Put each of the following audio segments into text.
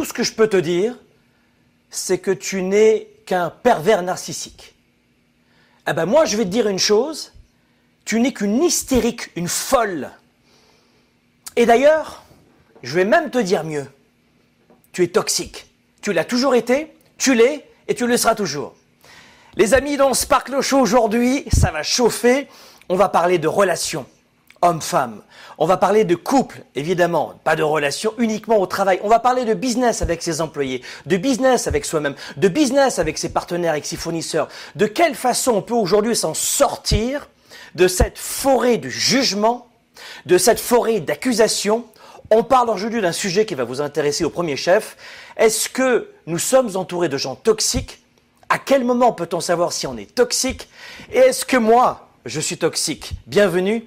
tout ce que je peux te dire, c'est que tu n'es qu'un pervers narcissique. Eh ben moi, je vais te dire une chose, tu n'es qu'une hystérique, une folle. Et d'ailleurs, je vais même te dire mieux, tu es toxique. Tu l'as toujours été, tu l'es et tu le seras toujours. Les amis, dans Sparkle Show aujourd'hui, ça va chauffer. On va parler de relations homme-femme. On va parler de couple, évidemment, pas de relations uniquement au travail. On va parler de business avec ses employés, de business avec soi-même, de business avec ses partenaires, avec ses fournisseurs. De quelle façon on peut aujourd'hui s'en sortir de cette forêt de jugement, de cette forêt d'accusation. On parle aujourd'hui d'un sujet qui va vous intéresser au premier chef. Est-ce que nous sommes entourés de gens toxiques? À quel moment peut-on savoir si on est toxique? Et est-ce que moi, je suis toxique? Bienvenue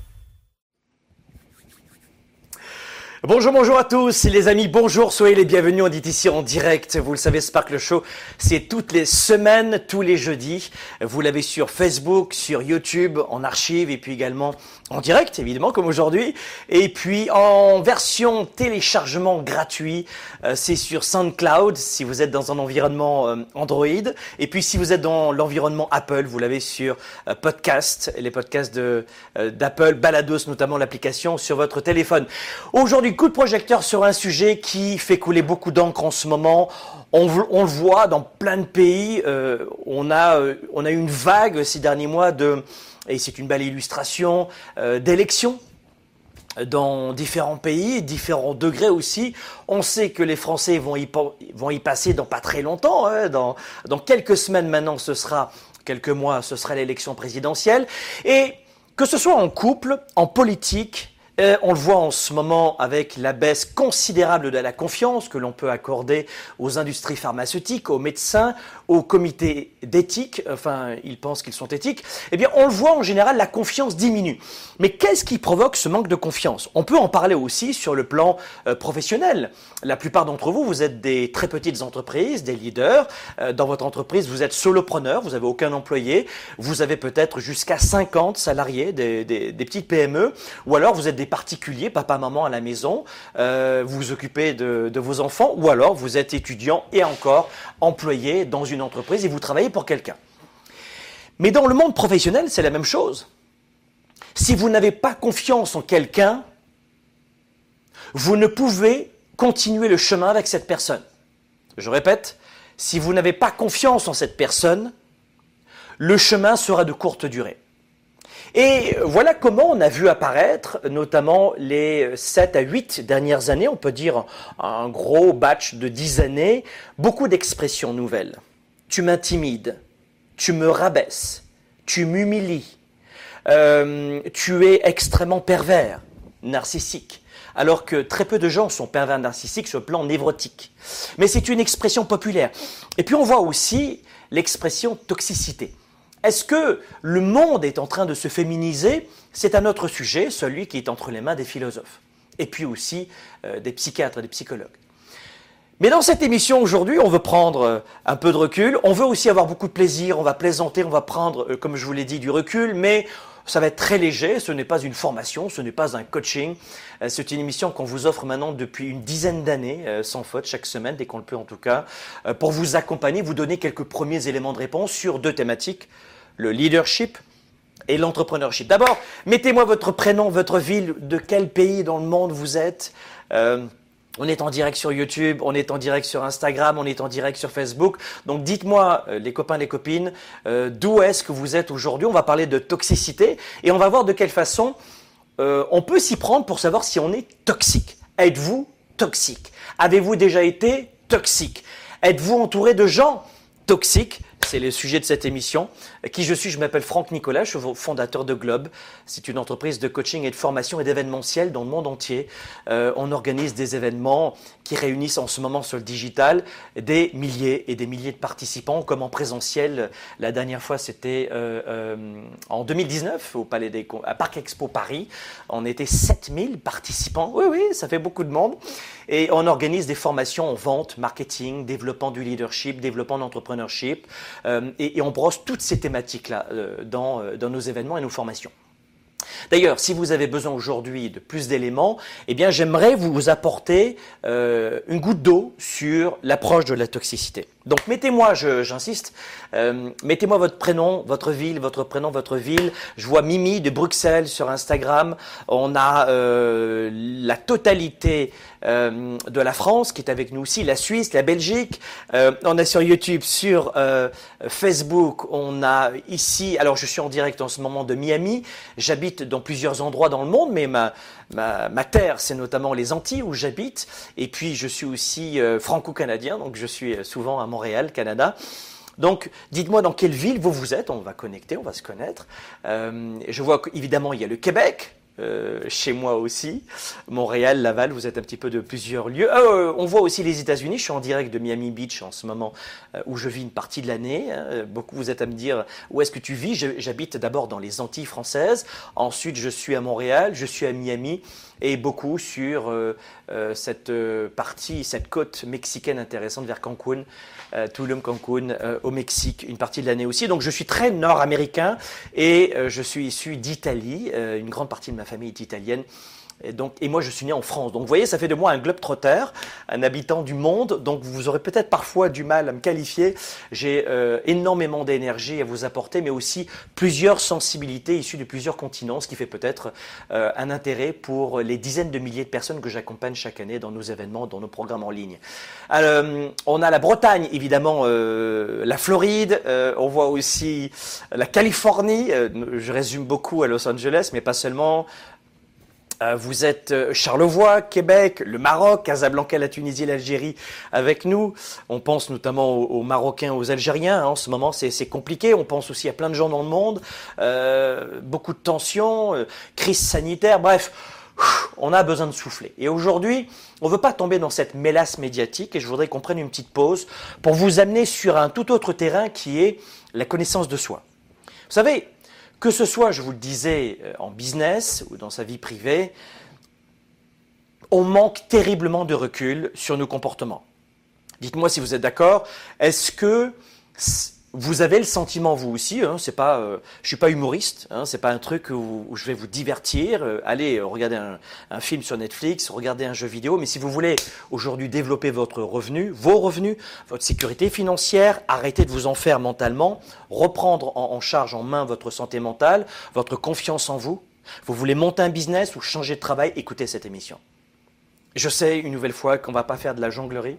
Bonjour, bonjour à tous, les amis, bonjour, soyez les bienvenus, on dit ici en direct, vous le savez, Sparkle Show, c'est toutes les semaines, tous les jeudis, vous l'avez sur Facebook, sur YouTube, en archive, et puis également en direct, évidemment, comme aujourd'hui. Et puis en version téléchargement gratuit, euh, c'est sur SoundCloud si vous êtes dans un environnement euh, Android. Et puis si vous êtes dans l'environnement Apple, vous l'avez sur euh, podcast, les podcasts de d'Apple, Balados notamment l'application sur votre téléphone. Aujourd'hui, coup de projecteur sur un sujet qui fait couler beaucoup d'encre en ce moment. On, on, le voit dans plein de pays. on a on a eu une vague ces derniers mois de et c'est une belle illustration euh, d'élections dans différents pays, différents degrés aussi. On sait que les Français vont y, passer dans pas très longtemps, hein, dans quelques semaines maintenant, ce sera, quelques mois, ce sera l'élection présidentielle. Et que ce soit en couple, en politique, euh, on le voit en ce moment avec la baisse considérable de la confiance que l'on peut accorder aux industries pharmaceutiques, aux médecins, aux comités d'éthique, enfin ils pensent qu'ils sont éthiques, eh bien on le voit en général, la confiance diminue. Mais qu'est-ce qui provoque ce manque de confiance? On peut en parler aussi sur le plan euh, professionnel. La plupart d'entre vous, vous êtes des très petites entreprises, des leaders. Euh, dans votre entreprise, vous êtes solopreneur, vous n'avez aucun employé, vous avez peut-être jusqu'à 50 salariés, des, petites PME, ou alors vous êtes des particuliers, papa, maman à la maison, euh, vous vous occupez de, de, vos enfants, ou alors vous êtes étudiant et encore employé dans une entreprise et vous travaillez pour quelqu'un. Mais dans le monde professionnel, c'est la même chose. Si vous n'avez pas confiance en quelqu'un, vous ne pouvez continuer le chemin avec cette personne. Je répète, si vous n'avez pas confiance en cette personne, le chemin sera de courte durée. Et voilà comment on a vu apparaître, notamment les 7 à 8 dernières années, on peut dire un gros batch de 10 années, beaucoup d'expressions nouvelles. Tu m'intimides, tu me rabaisses, tu m'humilies, euh, tu es extrêmement pervers, narcissique. Alors que très peu de gens sont pervers narcissiques sur le plan névrotique. Mais c'est une expression populaire. Et puis on voit aussi l'expression toxicité. Est-ce que le monde est en train de se féminiser? C'est un autre sujet, celui qui est entre les mains des philosophes, et puis aussi euh, des psychiatres des psychologues. Mais dans cette émission aujourd'hui, on veut prendre euh, un peu de recul, on veut aussi avoir beaucoup de plaisir, on va plaisanter, on va prendre, comme je vous l'ai dit, du recul, mais ça va être très léger, ce n'est pas une formation, ce n'est pas un coaching. Euh, c'est une émission qu'on vous offre maintenant depuis une dizaine d'années, euh, sans faute, chaque semaine, dès qu'on le peut en tout cas, euh, pour vous accompagner, vous donner quelques premiers éléments de réponse sur deux thématiques, le leadership et l'entrepreneurship. D'abord, mettez-moi votre prénom, votre ville, de quel pays dans le monde vous êtes. On est en direct sur YouTube, on est en direct sur Instagram, on est en direct sur Facebook. Donc dites-moi, euh, les copains, les copines, euh, d'où est-ce que vous êtes aujourd'hui? On va parler de toxicité et on va voir de quelle façon euh, on peut s'y prendre pour savoir si on est toxique. Êtes-vous toxique? Avez-vous déjà été toxique? Êtes-vous entouré de gens toxiques? C'est le sujet de cette émission. Qui je suis? Je m'appelle Franck Nicolas, je suis fondateur de Globe. C'est une entreprise de coaching et de formation et d'événementiel dans le monde entier. Euh, on organise des événements qui réunissent en ce moment sur le digital des milliers et des milliers de participants, comme en présentiel. La dernière fois, c'était euh, euh, en 2019 au Palais des à Parc Expo Paris. On était 7000 participants. Oui, oui, ça fait beaucoup de monde. Et on organise des formations en vente, marketing, développement du leadership, développement de Euh, et, on brosse toutes ces thématiques-là euh, dans, euh, dans nos événements et nos formations. D'ailleurs, si vous avez besoin aujourd'hui de plus d'éléments, eh bien, j'aimerais vous apporter une goutte d'eau sur l'approche de la toxicité. Donc mettez-moi, j'insiste, euh, mettez-moi votre prénom, votre ville, votre prénom, votre ville. Je vois Mimi de Bruxelles sur Instagram. On a euh, la totalité euh, de la France qui est avec nous aussi, la Suisse, la Belgique. on a sur YouTube, sur Facebook, on a ici. Alors je suis en direct en ce moment de Miami. J'habite dans plusieurs endroits dans le monde, mais ma Ma, ma, terre, c'est notamment les Antilles où j'habite. Et puis, je suis aussi franco-canadien, donc je suis souvent à Montréal, Canada. Donc, dites-moi dans quelle ville vous vous êtes. On va connecter, on va se connaître. Euh, je vois qu'évidemment, il y a le Québec. Euh, chez moi aussi, Montréal, Laval, vous êtes un petit peu de plusieurs lieux. Euh, on voit aussi les États-Unis. Je suis en direct de Miami Beach en ce moment, où je vis une partie de l'année. Hein. Beaucoup vous êtes à me dire où est-ce que tu vis? J'habite d'abord dans les Antilles françaises. Ensuite, je suis à Montréal, je suis à Miami et beaucoup sur cette partie, cette côte mexicaine intéressante vers Cancun. Euh, Tulum, Cancun, euh, au Mexique, une partie de l'année aussi. Donc je suis très nord-américain et euh, je suis issu d'Italie. une grande partie de ma famille est italienne. Et, donc, et moi, je suis né en France. Donc, vous voyez, ça fait de moi un globe-trotter, un habitant du monde. Donc, vous aurez peut-être parfois du mal à me qualifier. J'ai euh, énormément d'énergie à vous apporter, mais aussi plusieurs sensibilités issues de plusieurs continents, ce qui fait peut-être euh, un intérêt pour les dizaines de milliers de personnes que j'accompagne chaque année dans nos événements, dans nos programmes en ligne. Euh, on a la Bretagne, évidemment, la Floride. on voit aussi la Californie. je résume beaucoup à Los Angeles, mais pas seulement. Euh, vous êtes euh, Charlevoix, Québec, le Maroc, Casablanca, la Tunisie, l'Algérie avec nous. On pense notamment aux, Marocains, aux Algériens. Hein. En ce moment, c'est compliqué. On pense aussi à plein de gens dans le monde. Euh, beaucoup de tensions, crise sanitaire, bref. On a besoin de souffler. Et aujourd'hui, on ne veut pas tomber dans cette mélasse médiatique et je voudrais qu'on prenne une petite pause pour vous amener sur un tout autre terrain qui est la connaissance de soi. Vous savez, que ce soit, je vous le disais, euh, en business ou dans sa vie privée, on manque terriblement de recul sur nos comportements. Dites-moi si vous êtes d'accord. Est-ce que vous avez le sentiment vous aussi, hein, c'est pas, euh, je suis pas humoriste, hein, c'est pas un truc où, je vais vous divertir. Euh, allez regarder un, un, film sur Netflix, regarder un jeu vidéo. Mais si vous voulez aujourd'hui développer votre revenu, vos revenus, votre sécurité financière, arrêtez de vous en faire mentalement, reprendre en, en charge en main votre santé mentale, votre confiance en vous. Vous voulez monter un business ou changer de travail, écoutez cette émission. Je sais une nouvelle fois qu'on va pas faire de la jonglerie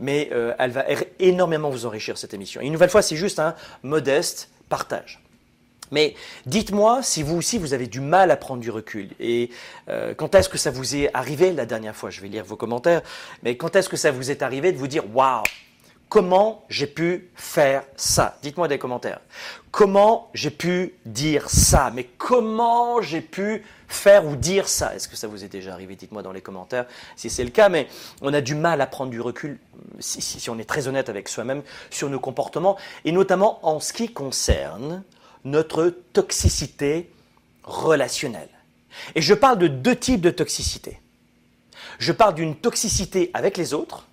mais euh, elle va énormément vous enrichir cette émission. Et une nouvelle fois, c'est juste un modeste partage. Mais dites-moi si vous aussi vous avez du mal à prendre du recul. Et euh, quand est-ce que ça vous est arrivé la dernière fois? Je vais lire vos commentaires. Mais quand est-ce que ça vous est arrivé de vous dire Waouh Comment j'ai pu faire ça? Dites-moi des commentaires. Comment j'ai pu dire ça? Mais comment j'ai pu faire ou dire ça? Est-ce que ça vous est déjà arrivé? Dites-moi dans les commentaires si c'est le cas. Mais on a du mal à prendre du recul, si, si on est très honnête avec soi-même, sur nos comportements, et notamment en ce qui concerne notre toxicité relationnelle. Et je parle de deux types de toxicité. Je parle d'une toxicité avec les autres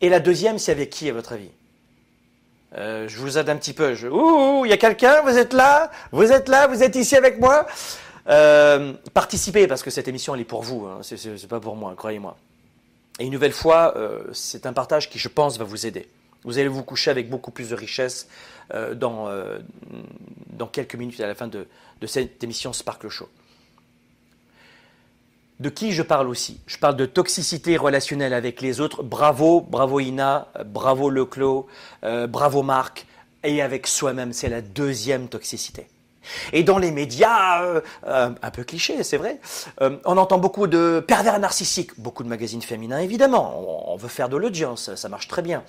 et la deuxième, c'est avec qui, à votre avis? Euh, Je vous aide un petit peu. Ouh, il y a quelqu'un Vous êtes là Vous êtes là Vous êtes ici avec moi euh, Participez, parce que cette émission, elle est pour vous. Hein. C'est pas pour moi, croyez-moi. Et une nouvelle fois, euh, c'est un partage qui, je pense, va vous aider. Vous allez vous coucher avec beaucoup plus de richesse dans, quelques minutes à la fin de cette émission Sparkle Show. De qui je parle aussi? Je parle de toxicité relationnelle avec les autres. Bravo, bravo Ina, bravo Leclos, euh, bravo Marc. Et avec soi-même, c'est la deuxième toxicité. Et dans les médias, euh, euh, un peu cliché, c'est vrai, on entend beaucoup de pervers narcissiques, beaucoup de magazines féminins évidemment. On, veut faire de l'audience, ça marche très bien.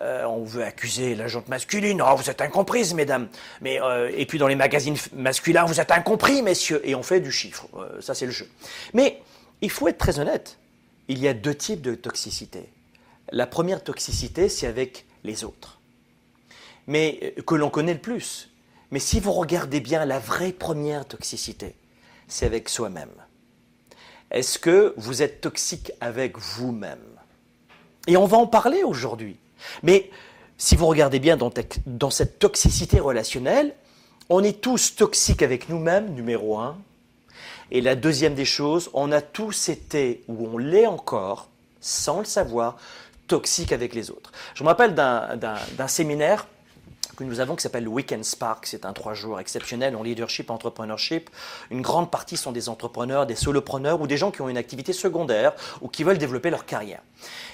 On veut accuser la jante masculine. Oh, vous êtes incomprise, mesdames. Mais et puis dans les magazines masculins, vous êtes incompris, messieurs. Et on fait du chiffre. ça, c'est le jeu. Mais il faut être très honnête. Il y a deux types de toxicité. La première toxicité, c'est avec les autres, mais euh, que l'on connaît le plus. Mais si vous regardez bien la vraie première toxicité, c'est avec soi-même. Est-ce que vous êtes toxique avec vous-même? Et on va en parler aujourd'hui. Mais si vous regardez bien dans, cette toxicité relationnelle, on est tous toxiques avec nous-mêmes, numéro un. Et la deuxième des choses, on a tous été, ou on l'est encore, sans le savoir, toxique avec les autres. Je me rappelle d'un séminaire que nous avons qui s'appelle le Weekend Spark. C'est un trois jours exceptionnel en leadership, entrepreneurship. Une grande partie sont des entrepreneurs, des solopreneurs ou des gens qui ont une activité secondaire ou qui veulent développer leur carrière.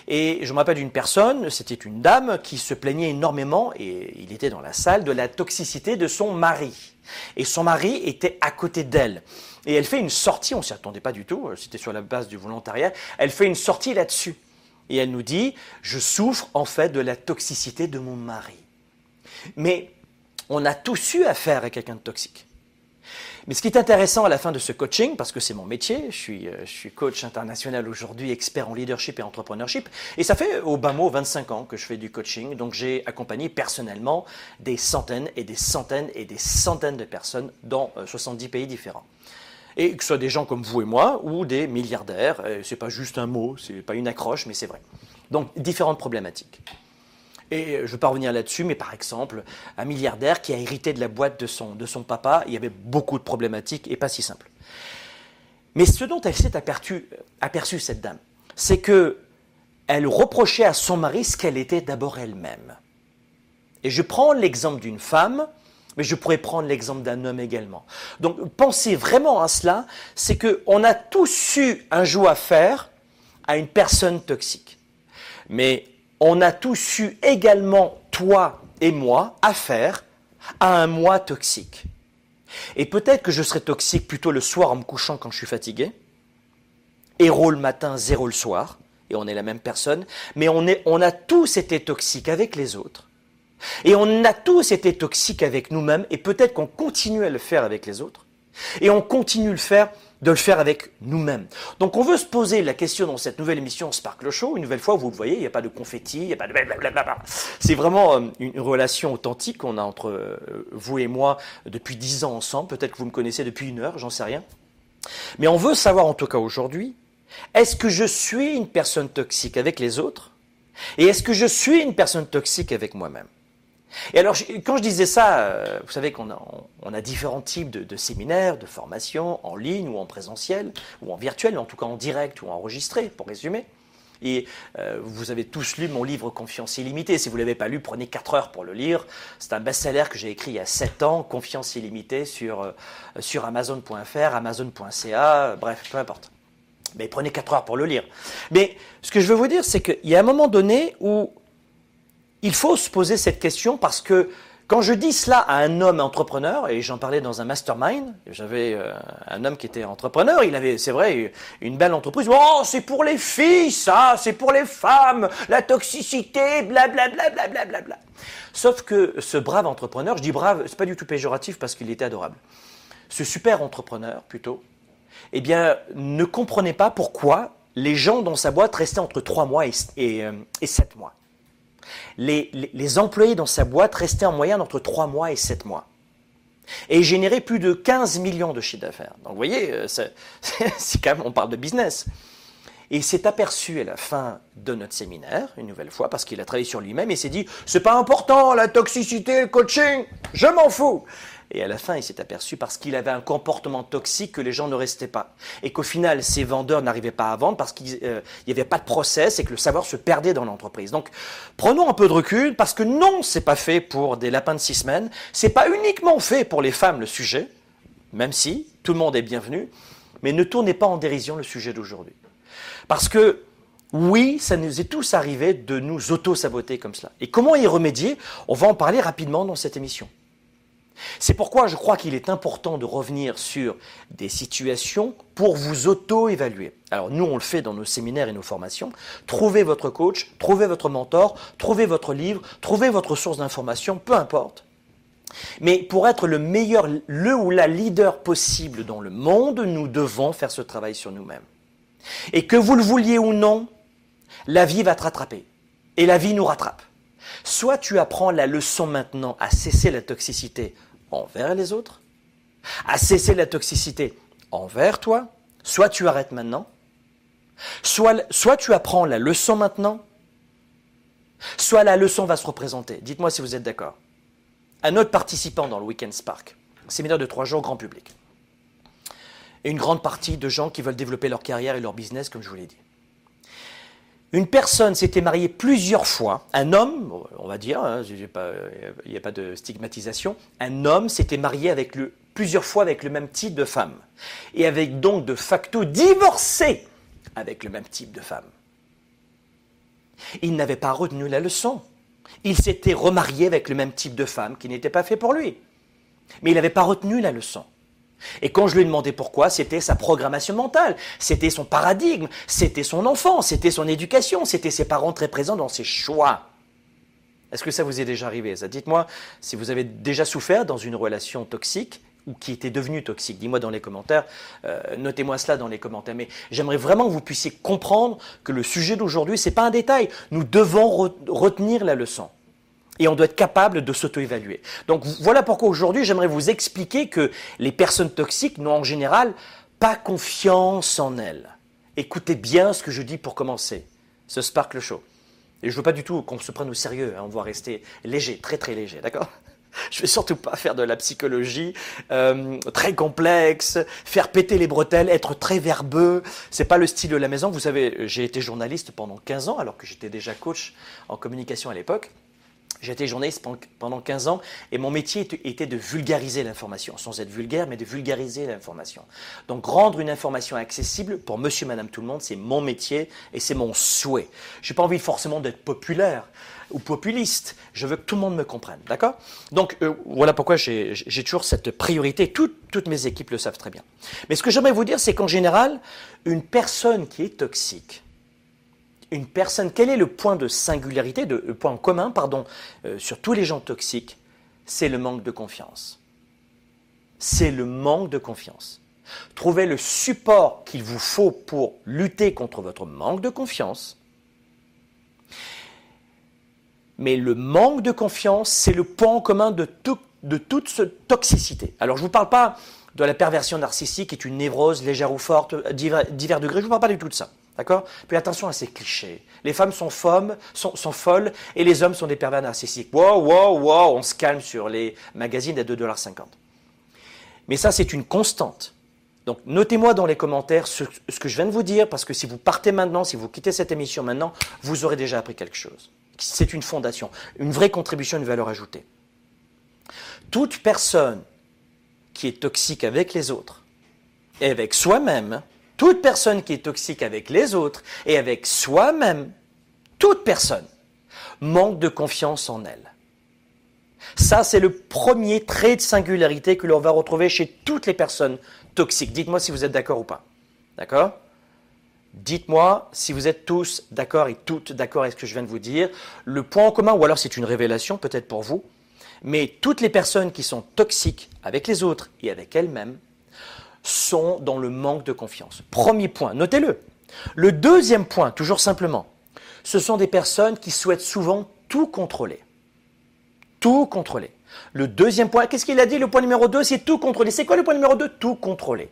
Et je me rappelle d'une personne, c'était une dame qui se plaignait énormément, et il était dans la salle, de la toxicité de son mari. Et son mari était à côté d'elle. Et elle fait une sortie, on s'y attendait pas du tout, euh, c'était sur la base du volontariat, elle fait une sortie là-dessus. Et elle nous dit, je souffre en fait de la toxicité de mon mari. Mais on a tous eu affaire à quelqu'un de toxique. Mais ce qui est intéressant à la fin de ce coaching, parce que c'est mon métier, je suis, euh, coach international aujourd'hui, expert en leadership et entrepreneurship, et ça fait au bas mot 25 ans que je fais du coaching, donc j'ai accompagné personnellement des centaines et des centaines et des centaines de personnes dans 70 euh, pays différents et que ce soit des gens comme vous et moi ou des milliardaires. C'est pas juste un mot, c'est pas une accroche, mais c'est vrai. Donc différentes problématiques. Et je ne vais pas revenir là-dessus, mais par exemple, un milliardaire qui a hérité de la boîte de son, de son papa, il y avait beaucoup de problématiques et pas si simple. Mais ce dont elle s'est aperçue, aperçue, cette dame, c'est que elle reprochait à son mari ce qu'elle était d'abord elle-même. Et je prends l'exemple d'une femme mais je pourrais prendre l'exemple d'un homme également. Donc pensez vraiment à cela, c'est qu'on a tous eu un jour à faire à une personne toxique. Mais on a tous eu également, toi et moi, affaire à un moi toxique. Et peut-être que je serai toxique plutôt le soir en me couchant quand je suis fatigué, héros le matin, zéro le soir, et on est la même personne, mais on, on a tous été toxiques avec les autres. Et on a tous été toxiques avec nous-mêmes et peut-être qu'on continue à le faire avec les autres. Et on continue le faire, de le faire avec nous-mêmes. Donc on veut se poser la question dans cette nouvelle émission Sparkle Show. Une nouvelle fois, vous le voyez, il n'y a pas de confetti, il n'y a pas de blablabla. C'est vraiment euh, une relation authentique qu'on a entre euh, vous et moi depuis dix ans ensemble. Peut-être que vous me connaissez depuis une heure, j'en sais rien. Mais on veut savoir en tout cas aujourd'hui, est-ce que je suis une personne toxique avec les autres? Et est-ce que je suis une personne toxique avec moi-même? Et alors, quand je disais ça, euh, vous savez qu'on a, différents types de, séminaires, de formations, en ligne ou en présentiel, ou en virtuel, en tout cas en direct ou enregistré, pour résumer. Et euh, vous avez tous lu mon livre Confiance illimitée. Si vous ne l'avez pas lu, prenez 4 heures pour le lire. C'est un best-seller que j'ai écrit il y a 7 ans, Confiance illimitée, sur, euh, sur Amazon.fr, Amazon.ca, bref, peu importe. Mais prenez 4 heures pour le lire. Mais ce que je veux vous dire, c'est qu'il y a un moment donné où il faut se poser cette question parce que quand je dis cela à un homme entrepreneur, et j'en parlais dans un mastermind, j'avais euh, un homme qui était entrepreneur, il avait, c'est vrai, une belle entreprise. Oh, c'est pour les filles, ça, c'est pour les femmes, la toxicité, blablabla, blablabla. Bla, Sauf que ce brave entrepreneur, je dis brave, c'est pas du tout péjoratif parce qu'il était adorable. Ce super entrepreneur, plutôt, eh bien, ne comprenait pas pourquoi les gens dans sa boîte restaient entre 3 mois et, et, euh, et 7 mois les, employés dans sa boîte restaient en moyenne entre 3 mois et 7 mois. Et généraient plus de 15 millions de chiffres d'affaires. Donc vous voyez, euh, c'est quand même, on parle de business. Et il s'est aperçu à la fin de notre séminaire, une nouvelle fois, parce qu'il a travaillé sur lui-même et s'est dit, c'est pas important, la toxicité, le coaching, je m'en fous. Et à la fin, il s'est aperçu parce qu'il avait un comportement toxique que les gens ne restaient pas. Et qu'au final, ces vendeurs n'arrivaient pas à vendre parce qu'il n'y euh, avait pas de process et que le savoir se perdait dans l'entreprise. Donc, prenons un peu de recul parce que non, c'est pas fait pour des lapins de six semaines. C'est pas uniquement fait pour les femmes, le sujet, même si tout le monde est bienvenu. Mais ne tournez pas en dérision le sujet d'aujourd'hui. Parce que oui, ça nous est tous arrivé de nous auto-saboter comme cela. Et comment y remédier? On va en parler rapidement dans cette émission. C'est pourquoi je crois qu'il est important de revenir sur des situations pour vous auto-évaluer. Alors nous, on le fait dans nos séminaires et nos formations. Trouvez votre coach, trouvez votre mentor, trouvez votre livre, trouvez votre source d'information, peu importe. Mais pour être le meilleur, le ou la leader possible dans le monde, nous devons faire ce travail sur nous-mêmes. Et que vous le vouliez ou non, la vie va te rattraper. Et la vie nous rattrape. Soit tu apprends la leçon maintenant à cesser la toxicité envers les autres, à cesser la toxicité envers toi, soit tu arrêtes maintenant, soit, tu apprends la leçon maintenant, soit la leçon va se représenter. Dites-moi si vous êtes d'accord. Un autre participant dans le Weekend Spark, séminaire de trois jours grand public. Et une grande partie de gens qui veulent développer leur carrière et leur business, comme je vous l'ai dit. Une personne s'était mariée plusieurs fois, un homme, on va dire, hein, il n'y a pas de stigmatisation, un homme s'était marié plusieurs fois avec le même type de femme, et avec donc de facto divorcé avec le même type de femme. Il n'avait pas retenu la leçon. Il s'était remarié avec le même type de femme qui n'était pas fait pour lui. Mais il n'avait pas retenu la leçon. Et quand je lui ai demandé pourquoi, c'était sa programmation mentale, c'était son paradigme, c'était son enfant, c'était son éducation, c'était ses parents très présents dans ses choix. Est-ce que ça vous est déjà arrivé Dites-moi si vous avez déjà souffert dans une relation toxique ou qui était devenue toxique. Dis-moi dans les commentaires, euh, notez-moi cela dans les commentaires. Mais j'aimerais vraiment que vous puissiez comprendre que le sujet d'aujourd'hui, ce n'est pas un détail. Nous devons retenir la leçon. Et on doit être capable de s'auto-évaluer. Donc voilà pourquoi aujourd'hui j'aimerais vous expliquer que les personnes toxiques n'ont en général pas confiance en elles. Écoutez bien ce que je dis pour commencer. Ce Sparkle Show. Et je ne veux pas du tout qu'on se prenne au sérieux, hein. on va rester léger, très très léger, d'accord? Je vais surtout pas faire de la psychologie euh, très complexe, faire péter les bretelles, être très verbeux. C'est pas le style de la maison. Vous savez, j'ai été journaliste pendant 15 ans, alors que j'étais déjà coach en communication à l'époque. J'étais journaliste pendant 15 ans et mon métier était de vulgariser l'information, sans être vulgaire, mais de vulgariser l'information. Donc rendre une information accessible pour monsieur, madame, tout le monde, c'est mon métier et c'est mon souhait. Je n'ai pas envie forcément d'être populaire ou populiste, je veux que tout le monde me comprenne, d'accord? Donc euh, voilà pourquoi j'ai toujours cette priorité, toutes mes équipes le savent très bien. Mais ce que j'aimerais vous dire, c'est qu'en général, une personne qui est toxique, une personne, quel est le point de singularité, le point commun, pardon, euh, sur tous les gens toxiques? C'est le manque de confiance. C'est le manque de confiance. Trouvez le support qu'il vous faut pour lutter contre votre manque de confiance. Mais le manque de confiance, c'est le point commun de, de toute cette toxicité. Alors je ne vous parle pas de la perversion narcissique, qui est une névrose légère ou forte, divers, divers degrés, je ne vous parle pas du tout de ça. D'accord? Puis attention à ces clichés. Les femmes sont, sont, folles et les hommes sont des pervers narcissiques. Wow, wow, wow, on se calme sur les magazines à 2,50$. Mais ça, c'est une constante. Donc, notez-moi dans les commentaires ce, ce, que je viens de vous dire, parce que si vous partez maintenant, si vous quittez cette émission maintenant, vous aurez déjà appris quelque chose. C'est une fondation, une vraie contribution, une valeur ajoutée. Toute personne qui est toxique avec les autres et avec soi-même, toute personne qui est toxique avec les autres et avec soi-même, toute personne manque de confiance en elle. Ça, c'est le premier trait de singularité que l'on va retrouver chez toutes les personnes toxiques. Dites-moi si vous êtes d'accord ou pas. D'accord? Dites-moi si vous êtes tous d'accord et toutes d'accord avec ce que je viens de vous dire. Le point en commun, ou alors c'est une révélation peut-être pour vous, mais toutes les personnes qui sont toxiques avec les autres et avec elles-mêmes sont dans le manque de confiance. Premier point, notez-le. Le deuxième point, toujours simplement, ce sont des personnes qui souhaitent souvent tout contrôler. Tout contrôler. Le deuxième point, qu'est-ce qu'il a dit Le point numéro 2, c'est tout contrôler. C'est quoi le point numéro 2 Tout contrôler.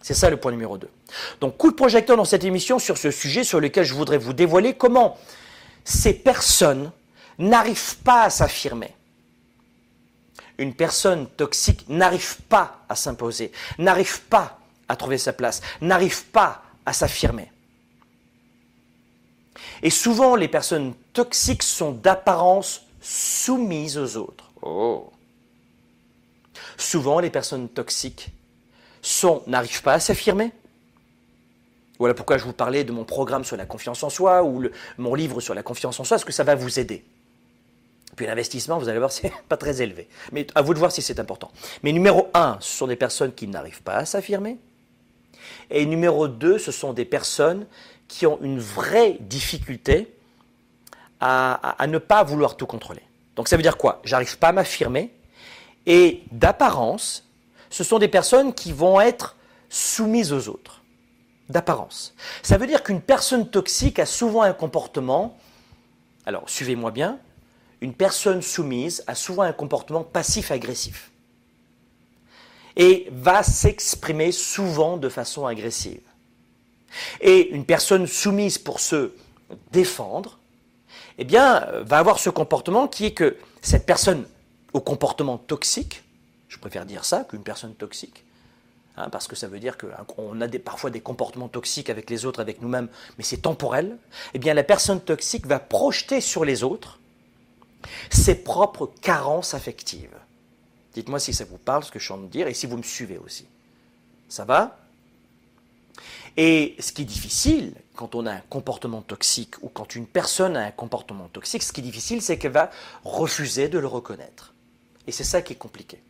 C'est ça le point numéro 2. Donc, coup de projecteur dans cette émission sur ce sujet sur lequel je voudrais vous dévoiler comment ces personnes n'arrivent pas à s'affirmer une personne toxique n'arrive pas à s'imposer, n'arrive pas à trouver sa place, n'arrive pas à s'affirmer. Et souvent, les personnes toxiques sont d'apparence soumises aux autres. Oh. Souvent, les personnes toxiques sont n'arrivent pas à s'affirmer. Voilà pourquoi je vous parlais de mon programme sur la confiance en soi ou mon livre sur la confiance en soi, parce que ça va vous aider? Puis l'investissement, vous allez voir, c'est pas très élevé. Mais à vous de voir si c'est important. Mais numéro un, ce sont des personnes qui n'arrivent pas à s'affirmer. Et numéro deux, ce sont des personnes qui ont une vraie difficulté à, à ne pas vouloir tout contrôler. Donc ça veut dire quoi? J'arrive pas à m'affirmer. Et d'apparence, ce sont des personnes qui vont être soumises aux autres. D'apparence. Ça veut dire qu'une personne toxique a souvent un comportement, alors suivez-moi bien, une personne soumise a souvent un comportement passif-agressif et va s'exprimer souvent de façon agressive. Et une personne soumise pour se défendre, eh bien, va avoir ce comportement qui est que cette personne au comportement toxique, je préfère dire ça qu'une personne toxique, hein, parce que ça veut dire qu'on a parfois des comportements toxiques avec les autres, avec nous-mêmes, mais c'est temporel, eh bien la personne toxique va projeter sur les autres ses propres carences affectives. Dites-moi si ça vous parle, ce que je suis en train de dire, et si vous me suivez aussi. Ça va? Et ce qui est difficile, quand on a un comportement toxique, ou quand une personne a un comportement toxique, ce qui est difficile, c'est qu'elle va refuser de le reconnaître. Et c'est ça qui est compliqué.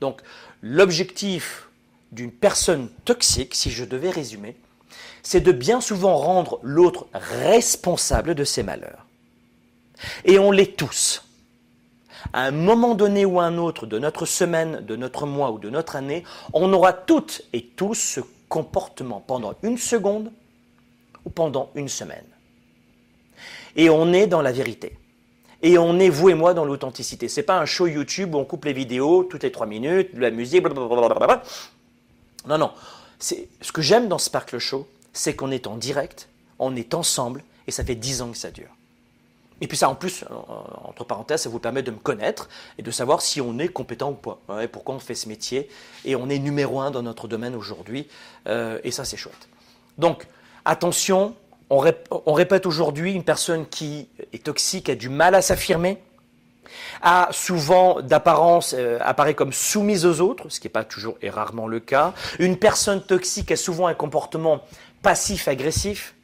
Donc, l'objectif d'une personne toxique, si je devais résumer, c'est de bien souvent rendre l'autre responsable de ses malheurs. Et on l'est tous. À un moment donné ou un autre de notre semaine, de notre mois ou de notre année, on aura toutes et tous ce comportement pendant une seconde ou pendant une semaine. Et on est dans la vérité. Et on est, vous et moi, dans l'authenticité. C'est pas un show YouTube où on coupe les vidéos toutes les trois minutes, de la musique. Non, non. Ce que j'aime dans Sparkle Show, c'est qu'on est en direct, on est ensemble, et ça fait dix ans que ça dure. Et puis ça, en plus, entre parenthèses, ça vous permet de me connaître et de savoir si on est compétent ou pas. et pourquoi on fait ce métier. Et on est numéro un dans notre domaine aujourd'hui. Euh, et ça, c'est chouette. Donc, attention, on, répète aujourd'hui, une personne qui est toxique a du mal à s'affirmer, a souvent d'apparence euh, apparaît comme soumise aux autres, ce qui n'est pas toujours et rarement le cas. Une personne toxique a souvent un comportement passif-agressif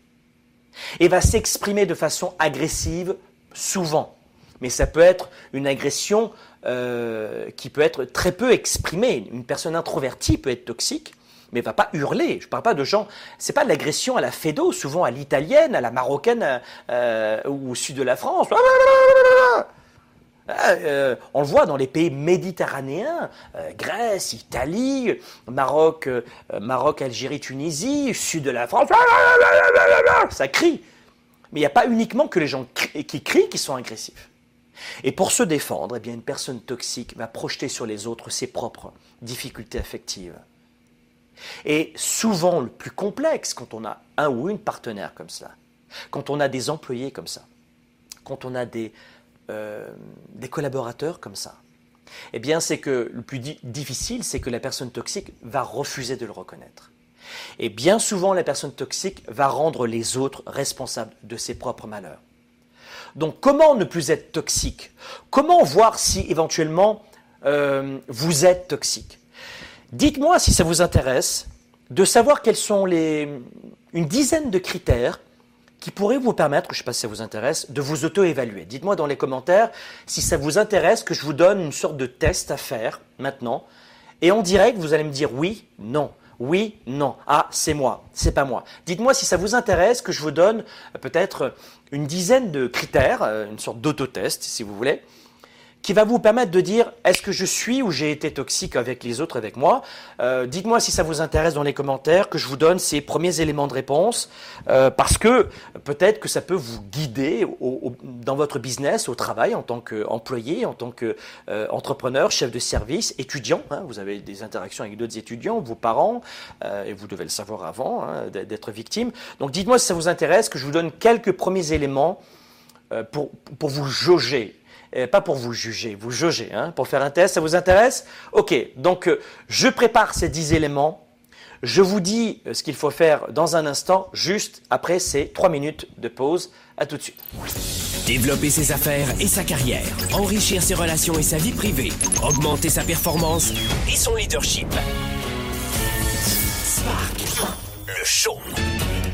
et va s'exprimer de façon agressive souvent. Mais ça peut être une agression euh, qui peut être très peu exprimée. Une personne introvertie peut être toxique, mais va pas hurler. Je ne parle pas de gens. C'est pas de l'agression à la fédo, souvent à l'italienne, à la marocaine euh, ou au sud de la France. Euh, on le voit dans les pays méditerranéens, Grèce, Italie, Maroc, Maroc, Algérie, Tunisie, sud de la France, ça crie. Mais il n'y a pas uniquement que les gens qui crient qui sont agressifs. Et pour se défendre, eh bien, une personne toxique va projeter sur les autres ses propres difficultés affectives. Et souvent, le plus complexe, quand on a un ou une partenaire comme ça, quand on a des employés comme ça, quand on a des, euh, des collaborateurs comme ça, eh bien, c'est que le plus difficile, c'est que la personne toxique va refuser de le reconnaître. Et bien souvent, la personne toxique va rendre les autres responsables de ses propres malheurs. Donc, comment ne plus être toxique? Comment voir si éventuellement euh, vous êtes toxique? Dites-moi si ça vous intéresse de savoir quels sont les une dizaine de critères qui pourraient vous permettre, je ne sais pas si ça vous intéresse, de vous auto-évaluer. Dites-moi dans les commentaires si ça vous intéresse que je vous donne une sorte de test à faire maintenant. Et en direct, vous allez me dire oui, non. Oui, non. Ah, c'est moi, c'est pas moi. Dites-moi si ça vous intéresse que je vous donne euh, peut-être une dizaine de critères, euh, une sorte d'autotest si vous voulez, qui va vous permettre de dire est-ce que je suis ou j'ai été toxique avec les autres, avec moi? Euh, dites-moi si ça vous intéresse dans les commentaires que je vous donne ces premiers éléments de réponse euh, parce que peut-être que ça peut vous guider dans votre business, au travail, en tant qu'employé, en tant qu'entrepreneur, chef de service, étudiant. Hein. vous avez des interactions avec d'autres étudiants, vos parents, et vous devez le savoir avant hein, d'être victime. Donc dites-moi si ça vous intéresse que je vous donne quelques premiers éléments pour, pour vous jauger pas pour vous juger, vous juger, hein, pour faire un test, ça vous intéresse? Ok, donc euh, je prépare ces 10 éléments, je vous dis euh, ce qu'il faut faire dans un instant, juste après ces 3 minutes de pause. À tout de suite. Développer ses affaires et sa carrière, enrichir ses relations et sa vie privée, augmenter sa performance et son leadership. Spark, le show.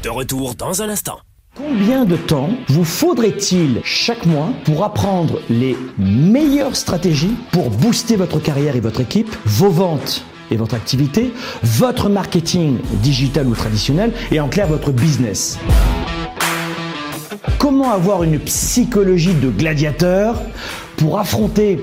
De retour dans un instant. Combien de temps vous faudrait-il chaque mois pour apprendre les meilleures stratégies pour booster votre carrière et votre équipe, vos ventes et votre activité, votre marketing digital ou traditionnel et en clair votre business? Comment avoir une psychologie de gladiateur pour affronter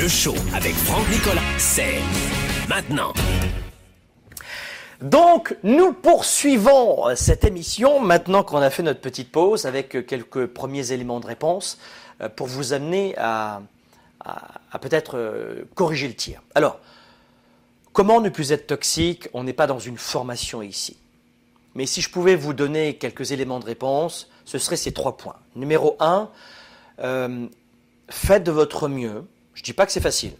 Le show avec Franck Nicolas, c'est maintenant. Donc, nous poursuivons cette émission maintenant qu'on a fait notre petite pause avec quelques premiers éléments de réponse euh, pour vous amener à, peut-être euh, corriger le tir. Alors, comment ne plus être toxique On n'est pas dans une formation ici. Mais si je pouvais vous donner quelques éléments de réponse, ce seraient ces trois points. Numéro un, euh, faites de votre mieux. Je ne dis pas que c'est facile.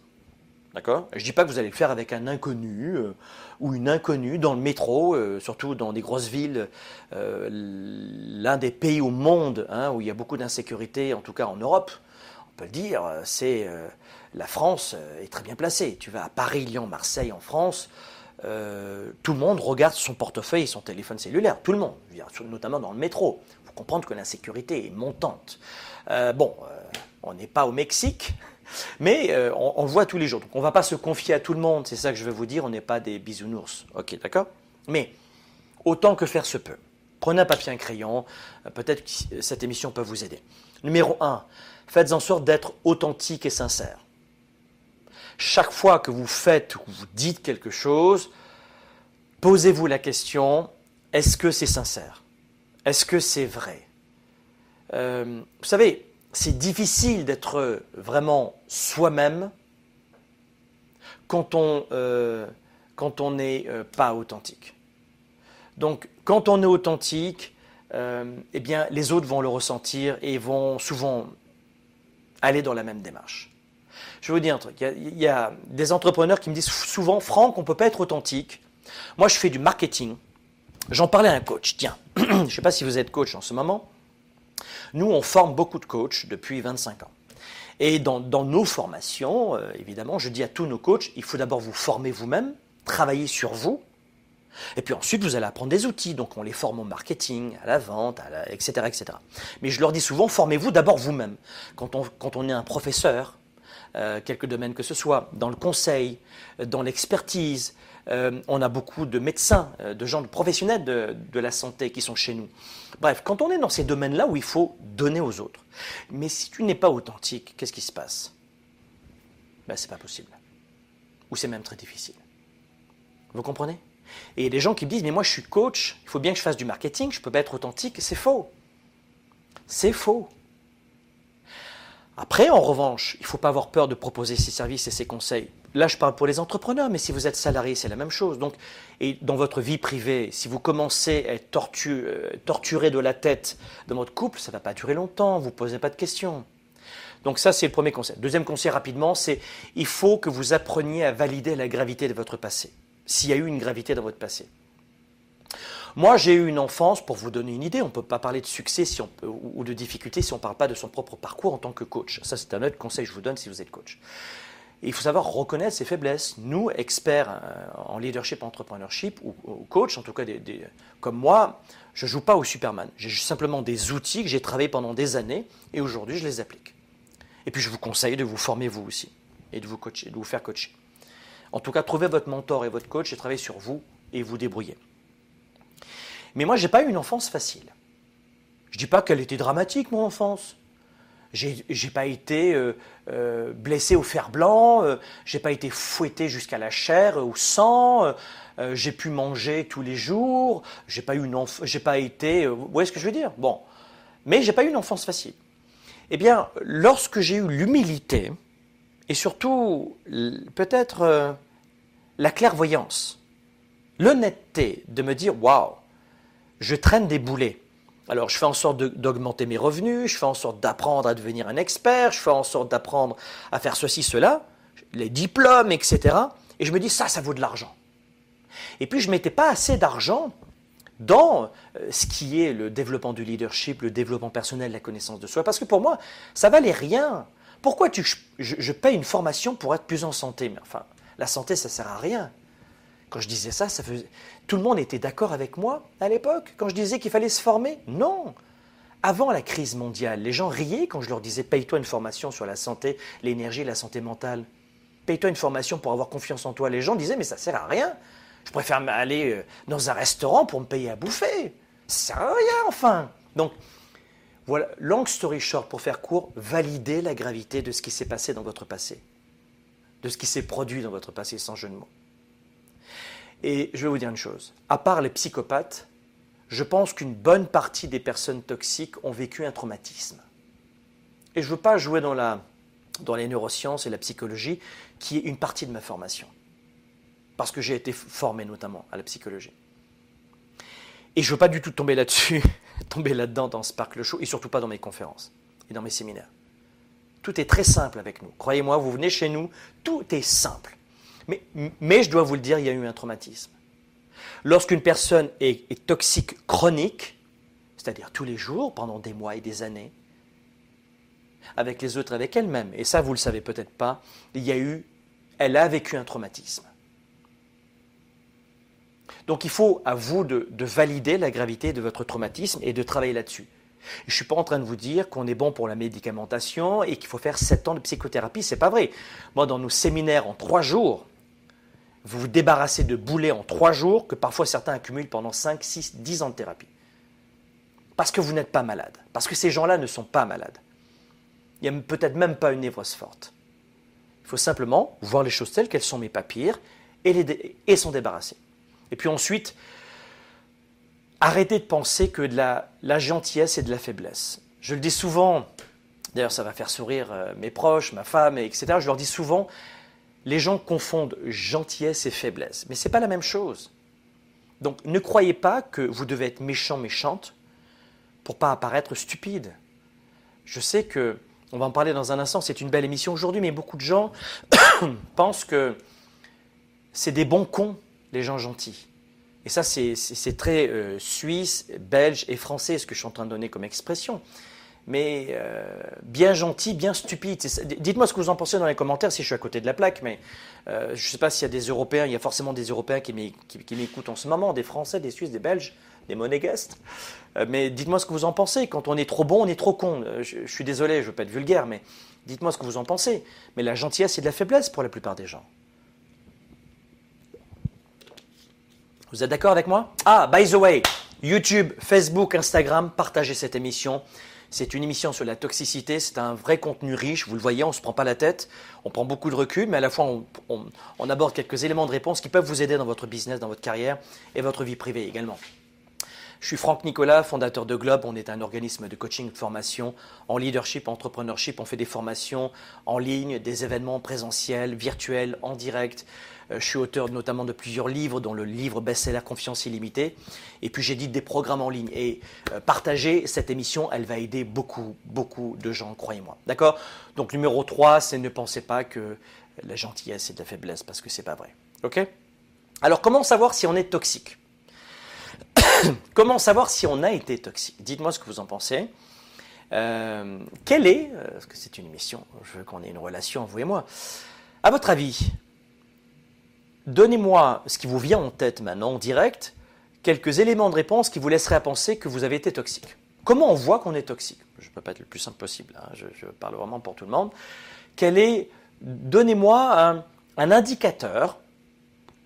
D'accord? Je ne dis pas que vous allez le faire avec un inconnu euh, ou une inconnue dans le métro, euh, surtout dans des grosses villes, l'un des pays au monde hein, où il y a beaucoup d'insécurité, en tout cas en Europe, on peut le dire, c'est la France est très bien placée. Tu vas à Paris, Lyon, Marseille, en France, euh, tout le monde regarde son portefeuille et son téléphone cellulaire. Tout le monde, notamment dans le métro. Il faut comprendre que l'insécurité est montante. Euh, bon, euh, on n'est pas au Mexique, mais on, on, le voit tous les jours. Donc on ne va pas se confier à tout le monde, c'est ça que je veux vous dire, on n'est pas des bisounours. Ok, d'accord? Mais autant que faire se peut. Prenez un papier un crayon, peut-être que cette émission peut vous aider. Numéro 1, faites en sorte d'être authentique et sincère chaque fois que vous faites ou vous dites quelque chose, posez-vous la question, est-ce que c'est sincère? Est-ce que c'est vrai? Euh, Vous savez, c'est difficile d'être vraiment soi-même quand on euh, n'est euh, pas authentique. Donc, quand on est authentique, eh bien, les autres vont le ressentir et vont souvent aller dans la même démarche. Je vais vous dire un truc. Il y, a, des entrepreneurs qui me disent souvent, Franck, on ne peut pas être authentique. Moi, je fais du marketing. J'en parlais à un coach. Tiens, je ne sais pas si vous êtes coach en ce moment. Nous, on forme beaucoup de coachs depuis 25 ans. Et dans, nos formations, euh, évidemment, je dis à tous nos coachs, il faut d'abord vous former vous-même, travailler sur vous, et puis ensuite, vous allez apprendre des outils. Donc, on les forme au marketing, à la vente, etc., etc. Mais je leur dis souvent, formez-vous d'abord vous-même. Quand on, est un professeur, euh, quelques domaines que ce soit, dans le conseil, dans l'expertise, euh, on a beaucoup de médecins, euh, de gens de professionnels de, la santé qui sont chez nous. Bref, quand on est dans ces domaines-là où il faut donner aux autres, mais si tu n'es pas authentique, qu'est-ce qui se passe? Ben, C'est pas possible. Ou c'est même très difficile. Vous comprenez? Et il y a des gens qui me disent, mais moi je suis coach, il faut bien que je fasse du marketing, je peux pas être authentique. C'est faux. C'est faux. Après, en revanche, il ne faut pas avoir peur de proposer ses services et ses conseils. Là, je parle pour les entrepreneurs, mais si vous êtes salarié, c'est la même chose. Donc, et dans votre vie privée, si vous commencez à être euh, torturé de la tête dans votre couple, ça ne va pas durer longtemps, vous ne posez pas de questions. Donc ça, c'est le premier conseil. Deuxième conseil rapidement, c'est il faut que vous appreniez à valider la gravité de votre passé, s'il y a eu une gravité dans votre passé. Moi, j'ai eu une enfance, pour vous donner une idée, on ne peut pas parler de succès ou de difficulté si on ne parle pas de son propre parcours en tant que coach. Ça, c'est un autre conseil que je vous donne si vous êtes coach. il faut savoir reconnaître ses faiblesses. Nous, experts euh, en leadership, entrepreneurship ou, coach, en tout cas comme moi, je ne joue pas au Superman. J'ai simplement des outils que j'ai travaillés pendant des années et aujourd'hui, je les applique. Et puis, je vous conseille de vous former vous aussi et de vous coacher, de vous faire coacher. En tout cas, trouvez votre mentor et votre coach et travaillez sur vous et vous débrouillez. Mais moi, je n'ai pas eu une enfance facile. Je ne dis pas qu'elle était dramatique, mon enfance. J'ai n'ai pas été euh, euh, blessé au fer blanc, euh, j'ai pas été fouetté jusqu'à la chair, au sang, j'ai pu manger tous les jours, j'ai pas eu une j'ai pas été, vous voyez ce que je veux dire? Bon, mais j'ai pas eu une enfance facile. Eh bien, lorsque j'ai eu l'humilité et surtout peut-être la clairvoyance, l'honnêteté de me dire waouh, je traîne des boulets. Alors, je fais en sorte d'augmenter mes revenus, je fais en sorte d'apprendre à devenir un expert, je fais en sorte d'apprendre à faire ceci, cela, les diplômes, etc. Et je me dis, ça, ça vaut de l'argent. Et puis, je ne mettais pas assez d'argent dans euh, ce qui est le développement du leadership, le développement personnel, la connaissance de soi. Parce que pour moi, ça valait rien. Pourquoi tu, je, je paye une formation pour être plus en santé? Mais enfin, la santé, ça ne sert à rien. Quand je disais ça, ça faisait... tout le monde était d'accord avec moi à l'époque. Quand je disais qu'il fallait se former, non. Avant la crise mondiale, les gens riaient quand je leur disais paye-toi une formation sur la santé, l'énergie, la santé mentale. Paye-toi une formation pour avoir confiance en toi. Les gens disaient mais ça sert à rien. Je préfère aller euh, dans un restaurant pour me payer à bouffer. Ça sert à rien enfin. Donc voilà, long story short pour faire court, validez la gravité de ce qui s'est passé dans votre passé, de ce qui s'est produit dans votre passé sans jeu de mots. Et je vais vous dire une chose, à part les psychopathes, je pense qu'une bonne partie des personnes toxiques ont vécu un traumatisme. Et je ne veux pas jouer dans, la, dans les neurosciences et la psychologie, qui est une partie de ma formation. Parce que j'ai été formé notamment à la psychologie. Et je ne veux pas du tout tomber là-dessus, tomber là-dedans dans Sparkle Show, et surtout pas dans mes conférences et dans mes séminaires. Tout est très simple avec nous. Croyez-moi, vous venez chez nous, tout est simple. Mais, je dois vous le dire, il y a eu un traumatisme. Lorsqu'une personne est, toxique chronique, c'est-à-dire tous les jours, pendant des mois et des années, avec les autres, avec elle-même, et ça vous le savez peut-être pas, il y a eu, elle a vécu un traumatisme. Donc il faut à vous de, de valider la gravité de votre traumatisme et de travailler là-dessus. Je ne suis pas en train de vous dire qu'on est bon pour la médicamentation et qu'il faut faire 7 ans de psychothérapie, c'est pas vrai. Moi, dans nos séminaires en 3 jours, vous vous débarrassez de boulets en trois jours que parfois certains accumulent pendant 5, 6, 10 ans de thérapie. Parce que vous n'êtes pas malade. Parce que ces gens-là ne sont pas malades. Il n'y a peut-être même pas une névrose forte. Il faut simplement voir les choses telles qu'elles sont, mais pas pires, et, et s'en débarrasser. Et puis ensuite, arrêtez de penser que de la, la gentillesse et de la faiblesse. Je le dis souvent, d'ailleurs ça va faire sourire euh, mes proches, ma femme, etc. Je leur dis souvent, les gens confondent gentillesse et faiblesse, mais ce n'est pas la même chose. Donc ne croyez pas que vous devez être méchant, méchante pour pas apparaître stupide. Je sais que, on va en parler dans un instant, c'est une belle émission aujourd'hui, mais beaucoup de gens pensent que c'est des bons cons, les gens gentils. Et ça, c'est très euh, suisse, belge et français, ce que je suis en train de donner comme expression mais euh, bien gentil, bien stupide. Dites-moi ce que vous en pensez dans les commentaires si je suis à côté de la plaque, mais euh, je ne sais pas s'il y a des Européens, il y a forcément des Européens qui m'écoutent en ce moment, des Français, des Suisses, des Belges, des monégasques. Euh, mais dites-moi ce que vous en pensez. Quand on est trop bon, on est trop con. Je, suis désolé, je ne veux pas être vulgaire, mais dites-moi ce que vous en pensez. Mais la gentillesse, c'est de la faiblesse pour la plupart des gens. Vous êtes d'accord avec moi? Ah, by the way, YouTube, Facebook, Instagram, partagez cette émission. C'est une émission sur la toxicité, c'est un vrai contenu riche, vous le voyez, on ne se prend pas la tête, on prend beaucoup de recul, mais à la fois on, aborde quelques éléments de réponse qui peuvent vous aider dans votre business, dans votre carrière et votre vie privée également. Je suis Franck Nicolas, fondateur de Globe. On est un organisme de coaching de formation en leadership, entrepreneurship. On fait des formations en ligne, des événements présentiels, virtuels, en direct. Euh, je suis auteur notamment de plusieurs livres, dont le livre best-seller Confiance illimitée. Et puis j'édite des programmes en ligne. Et euh, partager cette émission, elle va aider beaucoup, beaucoup de gens, croyez-moi. D'accord? Donc numéro 3, c'est ne pensez pas que la gentillesse est de la faiblesse, parce que c'est pas vrai. OK? Alors comment savoir si on est toxique? Comment savoir si on a été toxique? Dites-moi ce que vous en pensez. Euh, quelle est, euh, parce que c'est une émission, je veux qu'on ait une relation, vous et moi, à votre avis, donnez-moi ce qui vous vient en tête maintenant en direct, quelques éléments de réponse qui vous laisseraient penser que vous avez été toxique. Comment on voit qu'on est toxique? Je ne peux pas être le plus simple possible, hein, je, parle vraiment pour tout le monde. Quel est, donnez-moi un indicateur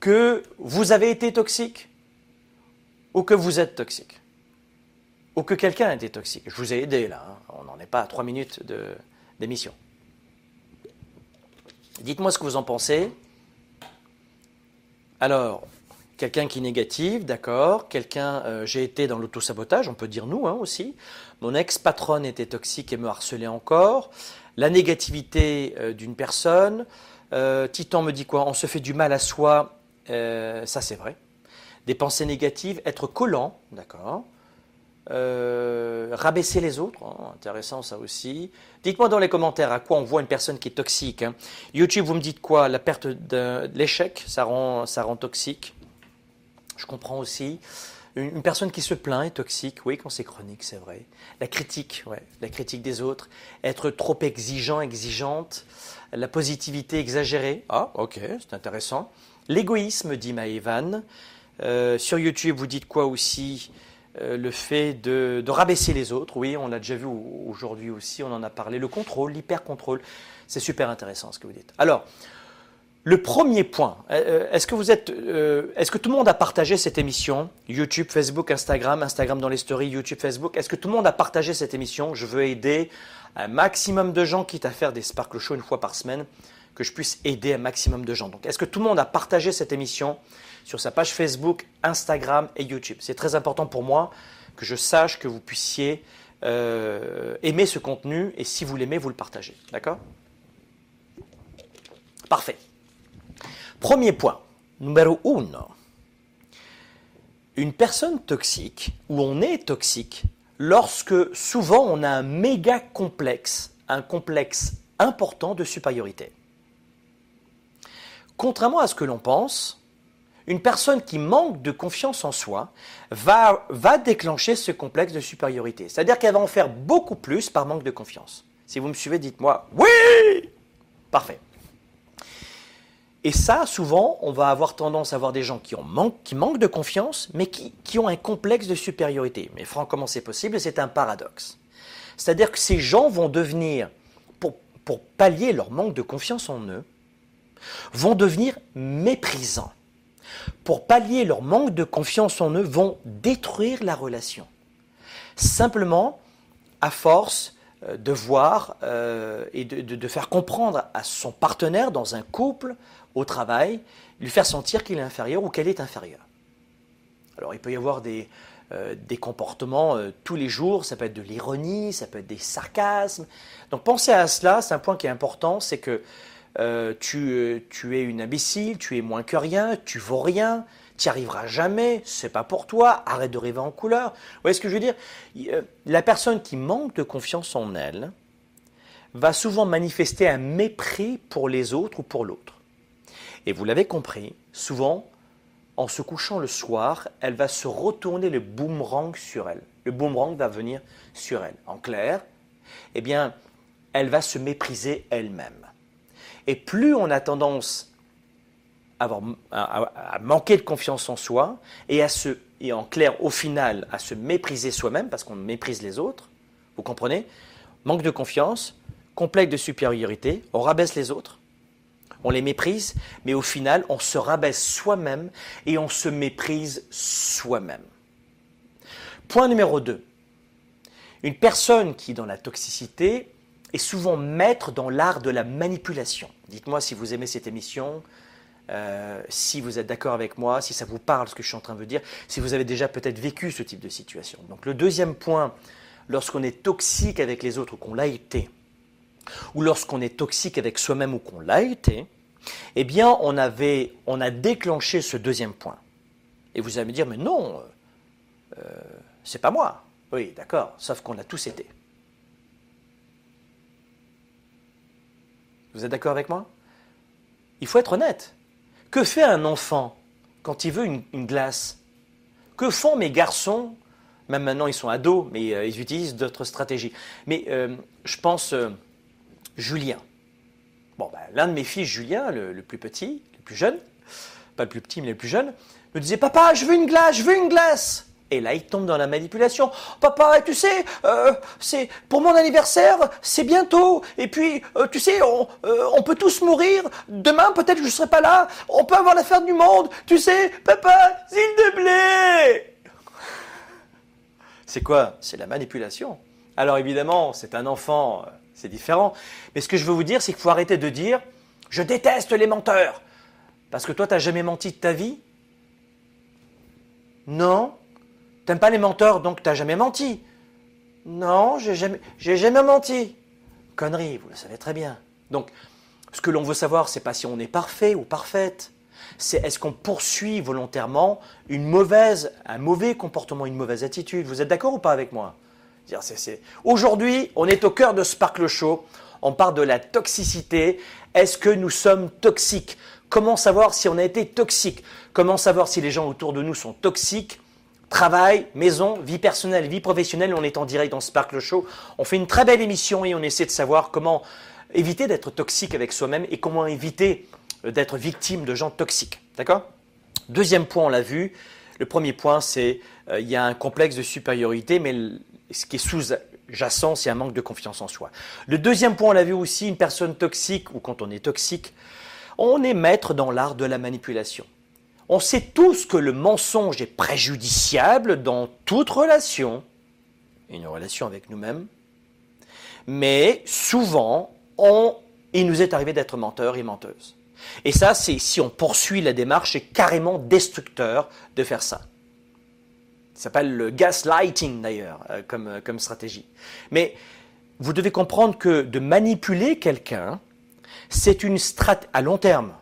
que vous avez été toxique? Ou que vous êtes toxique, ou que quelqu'un été toxique. Je vous ai aidé là, hein. on n'en est pas à trois minutes d'émission. Dites-moi ce que vous en pensez. Alors, quelqu'un qui est négatif, d'accord. Quelqu'un, euh, j'ai été dans l'autosabotage, on peut dire nous hein, aussi. Mon ex-patronne était toxique et me harcelait encore. La négativité euh, d'une personne. Euh, Titan me dit quoi? On se fait du mal à soi. ça, c'est vrai des pensées négatives, être collant, d'accord euh, rabaisser les autres, hein, intéressant ça aussi. Dites-moi dans les commentaires à quoi on voit une personne qui est toxique. Hein. YouTube, vous me dites quoi? La perte de l'échec, ça rend, ça rend toxique? Je comprends aussi. Une, personne qui se plaint est toxique, oui, quand c'est chronique, c'est vrai. La critique, ouais, la critique des autres. Être trop exigeant, exigeante. La positivité exagérée. Ah, ok, c'est intéressant. L'égoïsme, dit Maëvan. Euh, sur YouTube, vous dites quoi aussi euh, Le fait de, rabaisser les autres, oui, on l'a déjà vu aujourd'hui aussi, on en a parlé. Le contrôle, l'hyper-contrôle, c'est super intéressant ce que vous dites. Alors, le premier point, euh, est-ce que vous êtes, est-ce que tout le monde a partagé cette émission? YouTube, Facebook, Instagram, Instagram dans les stories, YouTube, Facebook. Est-ce que tout le monde a partagé cette émission? Je veux aider un maximum de gens, quitte à faire des Sparkle Show une fois par semaine, que je puisse aider un maximum de gens. Donc, est-ce que tout le monde a partagé cette émission sur sa page Facebook, Instagram et YouTube? C'est très important pour moi que je sache que vous puissiez euh, aimer ce contenu et si vous l'aimez, vous le partagez. D'accord? Parfait. Premier point, numéro 1. Une personne toxique, ou on est toxique, lorsque souvent on a un méga complexe, un complexe important de supériorité. Contrairement à ce que l'on pense, une personne qui manque de confiance en soi va, va déclencher ce complexe de supériorité. C'est-à-dire qu'elle va en faire beaucoup plus par manque de confiance. Si vous me suivez, dites-moi oui Parfait. Et ça, souvent, on va avoir tendance à avoir des gens qui, ont qui manquent de confiance, mais qui, qui ont un complexe de supériorité. Mais franchement, comment c'est possible? C'est un paradoxe. C'est-à-dire que ces gens vont devenir, pour, pour pallier leur manque de confiance en eux, vont devenir méprisants pour pallier leur manque de confiance en eux, vont détruire la relation. Simplement, à force euh, de voir euh, et de, faire comprendre à son partenaire dans un couple, au travail, lui faire sentir qu'il est inférieur ou qu'elle est inférieure. Alors il peut y avoir des, euh, des comportements tous les jours, ça peut être de l'ironie, ça peut être des sarcasmes. Donc pensez à cela, c'est un point qui est important, c'est que euh, tu, tu, es une imbécile, tu es moins que rien, tu vaux rien, tu n'y arriveras jamais, c'est pas pour toi, arrête de rêver en couleur. Vous voyez ce que je veux dire? La personne qui manque de confiance en elle va souvent manifester un mépris pour les autres ou pour l'autre. Et vous l'avez compris, souvent, en se couchant le soir, elle va se retourner le boomerang sur elle. Le boomerang va venir sur elle. En clair, eh bien, elle va se mépriser elle-même. Et plus on a tendance à, manquer de confiance en soi et, à se, et en clair, au final, à se mépriser soi-même parce qu'on méprise les autres, vous comprenez Manque de confiance, complexe de supériorité, on rabaisse les autres, on les méprise, mais au final, on se rabaisse soi-même et on se méprise soi-même. Point numéro 2. Une personne qui, dans la toxicité, est souvent maître dans l'art de la manipulation. Dites-moi si vous aimez cette émission, euh, si vous êtes d'accord avec moi, si ça vous parle ce que je suis en train de dire, si vous avez déjà peut-être vécu ce type de situation. Donc le deuxième point, lorsqu'on est toxique avec les autres ou qu'on l'a été, ou lorsqu'on est toxique avec soi-même ou qu'on l'a été, eh bien, on, avait, on a déclenché ce deuxième point. Et vous allez me dire, mais non, euh, c'est pas moi. Oui, d'accord, sauf qu'on l'a tous été. Vous êtes d'accord avec moi? Il faut être honnête. Que fait un enfant quand il veut une, glace? Que font mes garçons? Même maintenant, ils sont ados, mais euh, ils utilisent d'autres stratégies. Mais euh, je pense, Julien. Bon, ben, l'un de mes fils, Julien, le, plus petit, le plus jeune, pas le plus petit, mais le plus jeune, me disait Papa, je veux une glace, je veux une glace. Et là, il tombe dans la manipulation. Papa, tu sais, euh, c'est pour mon anniversaire, c'est bientôt. Et puis, euh, tu sais, on, euh, on, peut tous mourir. Demain, peut-être que je ne serai pas là. On peut avoir la fin du monde. Tu sais, papa, s'il te plaît. C'est quoi? C'est la manipulation. Alors évidemment, c'est un enfant c'est différent. Mais ce que je veux vous dire, c'est qu'il faut arrêter de dire je déteste les menteurs. Parce que toi, tu n'as jamais menti de ta vie? Non. T'aimes pas les menteurs, donc tu n'as jamais menti Non, j'ai jamais, jamais menti. Connerie, vous le savez très bien. Donc, ce que l'on veut savoir, c'est pas si on est parfait ou parfaite. C'est est-ce qu'on poursuit volontairement une mauvaise, un mauvais comportement, une mauvaise attitude. Vous êtes d'accord ou pas avec moi? Aujourd'hui, on est au cœur de Sparkle Show. On parle de la toxicité. Est-ce que nous sommes toxiques? Comment savoir si on a été toxique? Comment savoir si les gens autour de nous sont toxiques? Travail, maison, vie personnelle, vie professionnelle, on est en direct dans Sparkle Show. On fait une très belle émission et on essaie de savoir comment éviter d'être toxique avec soi-même et comment éviter euh, d'être victime de gens toxiques. D'accord? Deuxième point, on l'a vu. Le premier point, c'est euh, y a un complexe de supériorité, mais ce qui est sous-jacent, c'est un manque de confiance en soi. Le deuxième point, on l'a vu aussi, une personne toxique, ou quand on est toxique, on est maître dans l'art de la manipulation. On sait tous que le mensonge est préjudiciable dans toute relation, une relation avec nous-mêmes, mais souvent, il nous est arrivé d'être menteurs et menteuses. Et ça, si on poursuit la démarche, c'est carrément destructeur de faire ça. Ça s'appelle le gaslighting d'ailleurs euh, euh, comme stratégie. Mais vous devez comprendre que de manipuler quelqu'un, c'est une stratégie à long terme.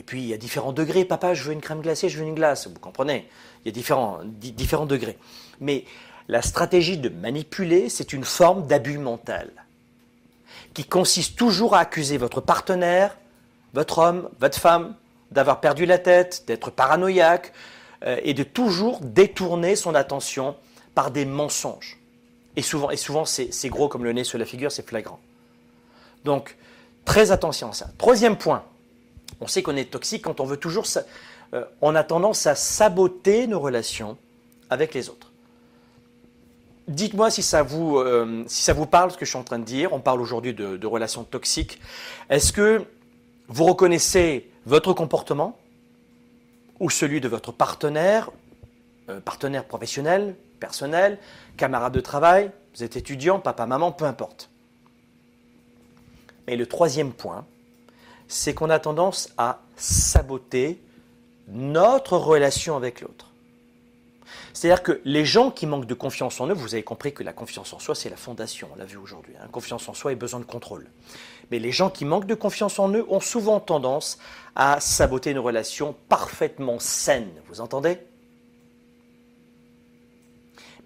Et puis il y a différents degrés. Papa, je veux une crème glacée, je veux une glace. Vous comprenez? Il y a différents, différents degrés. Mais la stratégie de manipuler, c'est une forme d'abus mental qui consiste toujours à accuser votre partenaire, votre homme, votre femme, d'avoir perdu la tête, d'être paranoïaque, euh, et de toujours détourner son attention par des mensonges. Et souvent, et souvent c'est gros comme le nez sur la figure, c'est flagrant. Donc, très attention à ça. Troisième point, on sait qu'on est toxique quand on veut toujours... Euh, on a tendance à saboter nos relations avec les autres. Dites-moi si, ça vous, euh, si ça vous parle ce que je suis en train de dire. On parle aujourd'hui de, relations toxiques. Est-ce que vous reconnaissez votre comportement ou celui de votre partenaire, euh, partenaire professionnel, personnel, camarade de travail, vous êtes étudiant, papa, maman, peu importe. Et le troisième point, c'est qu'on a tendance à saboter notre relation avec l'autre. C'est-à-dire que les gens qui manquent de confiance en eux, vous avez compris que la confiance en soi, c'est la fondation, on l'a vu aujourd'hui. Hein. Confiance en soi et besoin de contrôle. Mais les gens qui manquent de confiance en eux ont souvent tendance à saboter une relation parfaitement saine. Vous entendez?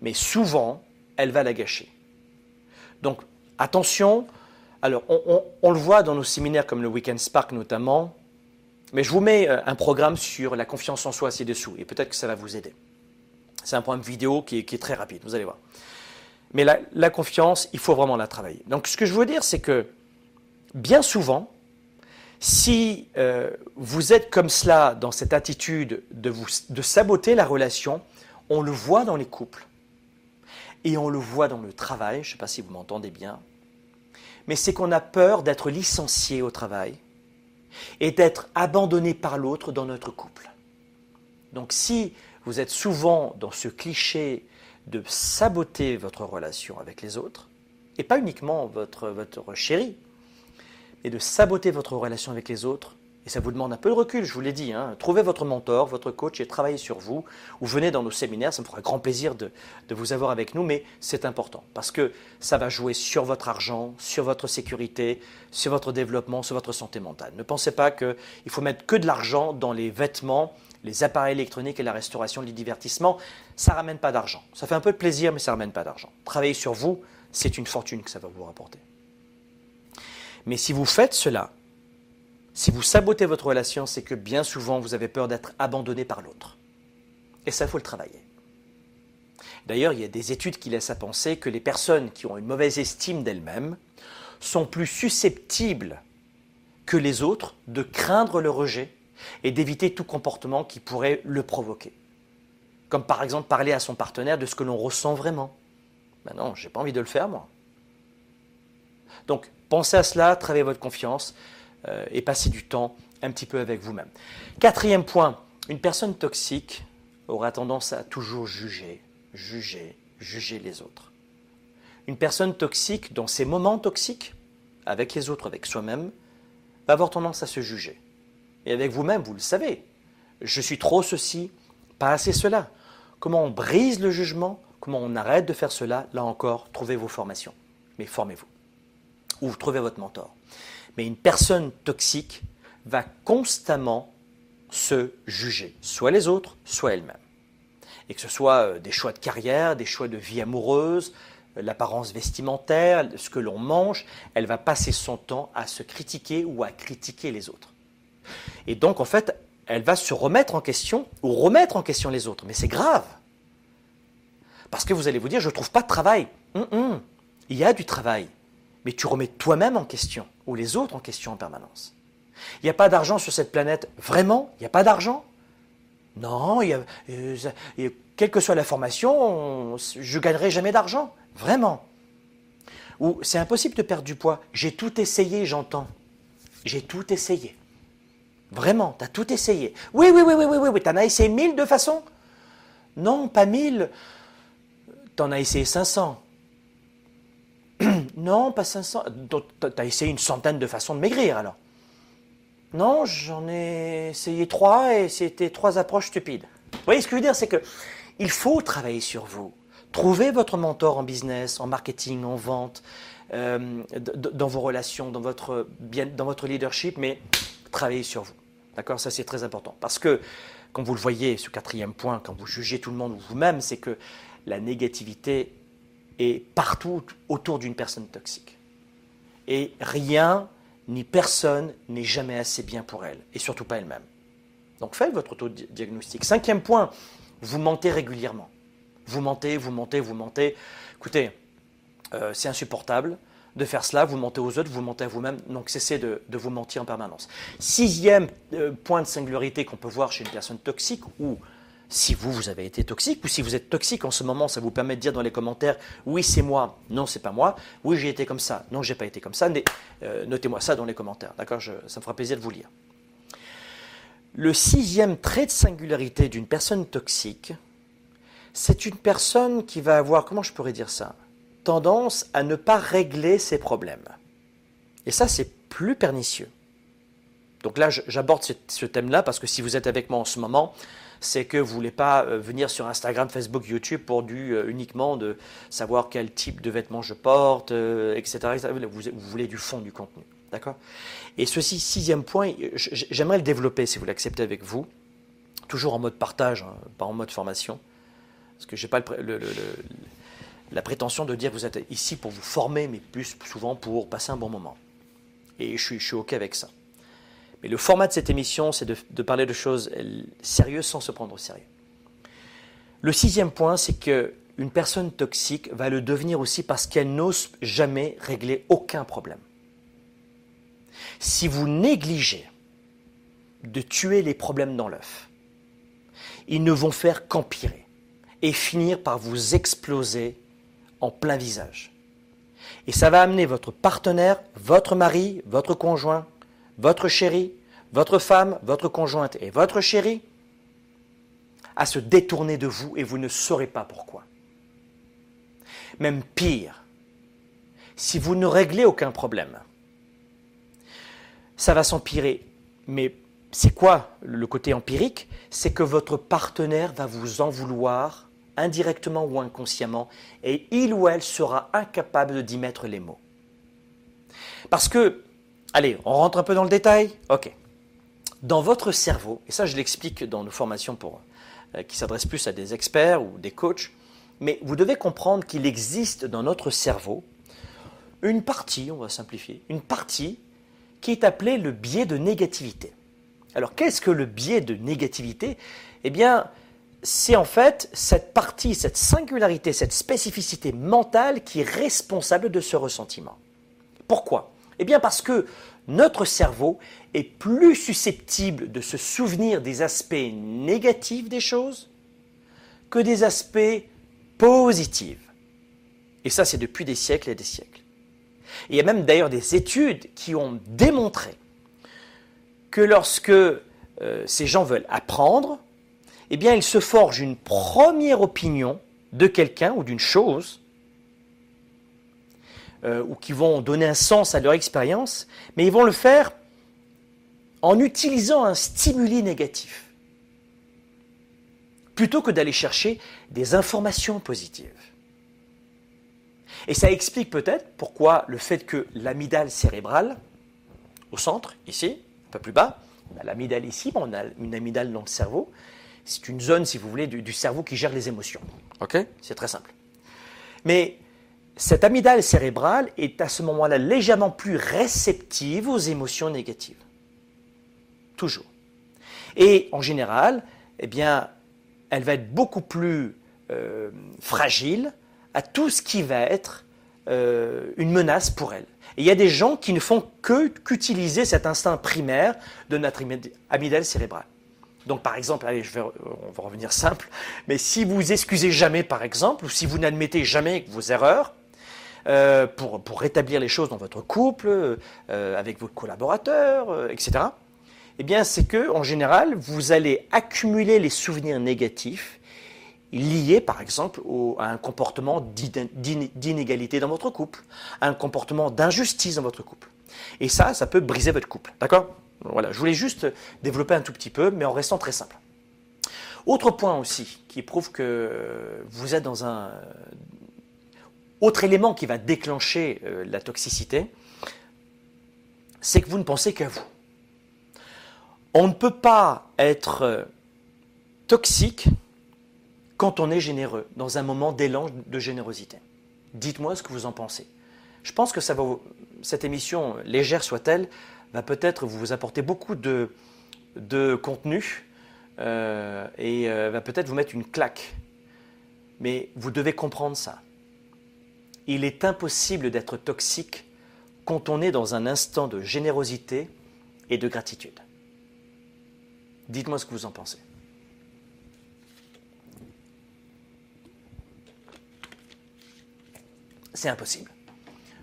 Mais souvent, elle va la gâcher. Donc, attention. Alors, on, le voit dans nos séminaires comme le Weekend Spark notamment. Mais je vous mets euh, un programme sur la confiance en soi ci-dessous et peut-être que ça va vous aider. C'est un programme vidéo qui est, très rapide, vous allez voir. Mais la, confiance, il faut vraiment la travailler. Donc ce que je veux dire, c'est que bien souvent, si euh, vous êtes comme cela dans cette attitude de, de saboter la relation, on le voit dans les couples et on le voit dans le travail, je ne sais pas si vous m'entendez bien, mais c'est qu'on a peur d'être licencié au travail et d'être abandonné par l'autre dans notre couple. Donc si vous êtes souvent dans ce cliché de saboter votre relation avec les autres, et pas uniquement votre, votre mais de saboter votre relation avec les autres, et ça vous demande un peu de recul, je vous l'ai dit. Hein. Trouvez votre mentor, votre coach et travaillez sur vous. Ou venez dans nos séminaires, ça me fera grand plaisir de, vous avoir avec nous, mais c'est important parce que ça va jouer sur votre argent, sur votre sécurité, sur votre développement, sur votre santé mentale. Ne pensez pas qu'il faut mettre que de l'argent dans les vêtements, les appareils électroniques et la restauration, les divertissements. Ça ne ramène pas d'argent. Ça fait un peu de plaisir, mais ça ne ramène pas d'argent. Travailler sur vous, c'est une fortune que ça va vous rapporter. Mais si vous faites cela, si vous sabotez votre relation, c'est que bien souvent vous avez peur d'être abandonné par l'autre. Et ça, il faut le travailler. D'ailleurs, il y a des études qui laissent à penser que les personnes qui ont une mauvaise estime d'elles-mêmes sont plus susceptibles que les autres de craindre le rejet et d'éviter tout comportement qui pourrait le provoquer. Comme par exemple parler à son partenaire de ce que l'on ressent vraiment. Ben non, j'ai pas envie de le faire moi. Donc, pensez à cela, travaillez votre confiance, euh, et passer du temps un petit peu avec vous-même. Quatrième point, une personne toxique aura tendance à toujours juger, juger, juger les autres. Une personne toxique, dans ses moments toxiques, avec les autres, avec soi-même, va avoir tendance à se juger. Et avec vous-même, vous le savez, je suis trop ceci, pas assez cela. Comment on brise le jugement, comment on arrête de faire cela, là encore, trouvez vos formations. Mais formez-vous. Ou trouvez votre mentor. Mais une personne toxique va constamment se juger, soit les autres, soit elle-même. Et que ce soit euh, des choix de carrière, des choix de vie amoureuse, euh, l'apparence vestimentaire, ce que l'on mange, elle va passer son temps à se critiquer ou à critiquer les autres. Et donc, en fait, elle va se remettre en question ou remettre en question les autres. Mais c'est grave. Parce que vous allez vous dire, je ne trouve pas de travail. Il y a du travail mais tu remets toi-même en question, ou les autres en question en permanence. Il n'y a pas d'argent sur cette planète. Vraiment? Il n'y a pas d'argent? Non, euh, quelle que soit la formation, je gagnerai jamais d'argent. Vraiment. Ou c'est impossible de perdre du poids. J'ai tout essayé, j'entends. J'ai tout essayé. Vraiment, tu as tout essayé. Oui, oui, oui, oui, oui, oui, oui. tu en as essayé mille de façon? Non, pas mille. Tu en as essayé 500. Non, pas 500. Tu as essayé une centaine de façons de maigrir alors Non, j'en ai essayé trois et c'était trois approches stupides. Vous voyez ce que je veux dire C'est que il faut travailler sur vous. Trouvez votre mentor en business, en marketing, en vente, euh, dans vos relations, dans votre, dans votre leadership, mais travaillez sur vous. D'accord? Ça, c'est très important. Parce que, comme vous le voyez, ce quatrième point, quand vous jugez tout le monde ou vous-même, c'est que la négativité et partout autour d'une personne toxique. Et rien ni personne n'est jamais assez bien pour elle, et surtout pas elle-même. Donc faites votre autodiagnostic. Cinquième point, vous mentez régulièrement. Vous mentez, vous mentez, vous mentez. Écoutez, euh, c'est insupportable de faire cela, vous mentez aux autres, vous mentez à vous-même, donc cessez de, vous mentir en permanence. Sixième euh, point de singularité qu'on peut voir chez une personne toxique ou si vous, vous avez été toxique, ou si vous êtes toxique en ce moment, ça vous permet de dire dans les commentaires, oui, c'est moi, non, c'est pas moi, oui, j'ai été comme ça, non, j'ai pas été comme ça, euh, notez-moi ça dans les commentaires, d'accord Ça me fera plaisir de vous lire. Le sixième trait de singularité d'une personne toxique, c'est une personne qui va avoir, comment je pourrais dire ça, tendance à ne pas régler ses problèmes. Et ça, c'est plus pernicieux. Donc là, j'aborde ce thème-là parce que si vous êtes avec moi en ce moment, c'est que vous ne voulez pas euh, venir sur Instagram, Facebook, YouTube pour du euh, uniquement de savoir quel type de vêtements je porte, etc., Vous, vous, voulez du fond, du contenu. D'accord? Et ceci, sixième point, j'aimerais le développer si vous l'acceptez avec vous, toujours en mode partage, hein, pas en mode formation, parce que je n'ai pas la prétention de dire que vous êtes ici pour vous former, mais plus souvent pour passer un bon moment. Et je suis, je suis OK avec ça. Mais le format de cette émission, c'est de, parler de choses sérieuses sans se prendre au sérieux. Le sixième point, c'est qu'une personne toxique va le devenir aussi parce qu'elle n'ose jamais régler aucun problème. Si vous négligez de tuer les problèmes dans l'œuf, ils ne vont faire qu'empirer et finir par vous exploser en plein visage. Et ça va amener votre partenaire, votre mari, votre conjoint, votre chéri, votre femme, votre conjointe et votre chéri à se détourner de vous et vous ne saurez pas pourquoi. Même pire, si vous ne réglez aucun problème, ça va s'empirer. Mais c'est quoi le côté empirique? C'est que votre partenaire va vous en vouloir indirectement ou inconsciemment, et il ou elle sera incapable d'y mettre les mots. Parce que Allez, on rentre un peu dans le détail Ok. Dans votre cerveau, et ça je l'explique dans nos formations euh, qui s'adressent plus à des experts ou des coachs, mais vous devez comprendre qu'il existe dans notre cerveau une partie, on va simplifier, une partie qui est appelée le biais de négativité. Alors qu'est-ce que le biais de négativité? Eh bien, c'est en fait cette partie, cette singularité, cette spécificité mentale qui est responsable de ce ressentiment. Pourquoi? Eh bien parce que notre cerveau est plus susceptible de se souvenir des aspects négatifs des choses que des aspects positifs. Et ça, c'est depuis des siècles et des siècles. il y a même d'ailleurs des études qui ont démontré que lorsque euh, ces gens veulent apprendre, eh bien, ils se forgent une première opinion de quelqu'un ou d'une chose euh, ou qui vont donner un sens à leur expérience, mais ils vont le faire en utilisant un stimuli négatif, plutôt que d'aller chercher des informations positives. Et ça explique peut-être pourquoi le fait que l'amygdale cérébrale, au centre, ici, un peu plus bas, on a l'amygdale ici, on a une amygdale dans le cerveau, c'est une zone, si vous voulez, du, du cerveau qui gère les émotions. Ok C'est très simple. Mais cette amygdale cérébrale est à ce moment-là légèrement plus réceptive aux émotions négatives. Toujours. Et en général, eh bien, elle va être beaucoup plus euh, fragile à tout ce qui va être euh, une menace pour elle. Et il y a des gens qui ne font que qu'utiliser cet instinct primaire de notre amygdale cérébrale. Donc par exemple, allez, je vais, on va revenir simple, mais si vous excusez jamais par exemple, ou si vous n'admettez jamais vos erreurs, euh, pour, rétablir les choses dans votre couple, euh, avec vos collaborateurs, euh, etc., eh bien, c'est que, en général, vous allez accumuler les souvenirs négatifs liés, par exemple, à un comportement d'inégalité dans votre couple, à un comportement d'injustice dans votre couple. Et ça, ça peut briser votre couple. D'accord? Voilà, je voulais juste développer un tout petit peu, mais en restant très simple. Autre point aussi qui prouve que vous êtes dans un, autre élément qui va déclencher euh, la toxicité, c'est que vous ne pensez qu'à vous. On ne peut pas être euh, toxique quand on est généreux, dans un moment d'élan de générosité. Dites-moi ce que vous en pensez. Je pense que cette émission, légère soit-elle, va peut-être vous apporter beaucoup de, de contenu euh, et va peut-être vous mettre une claque. Mais vous devez comprendre ça il est impossible d'être toxique quand on est dans un instant de générosité et de gratitude. Dites-moi ce que vous en pensez. C'est impossible.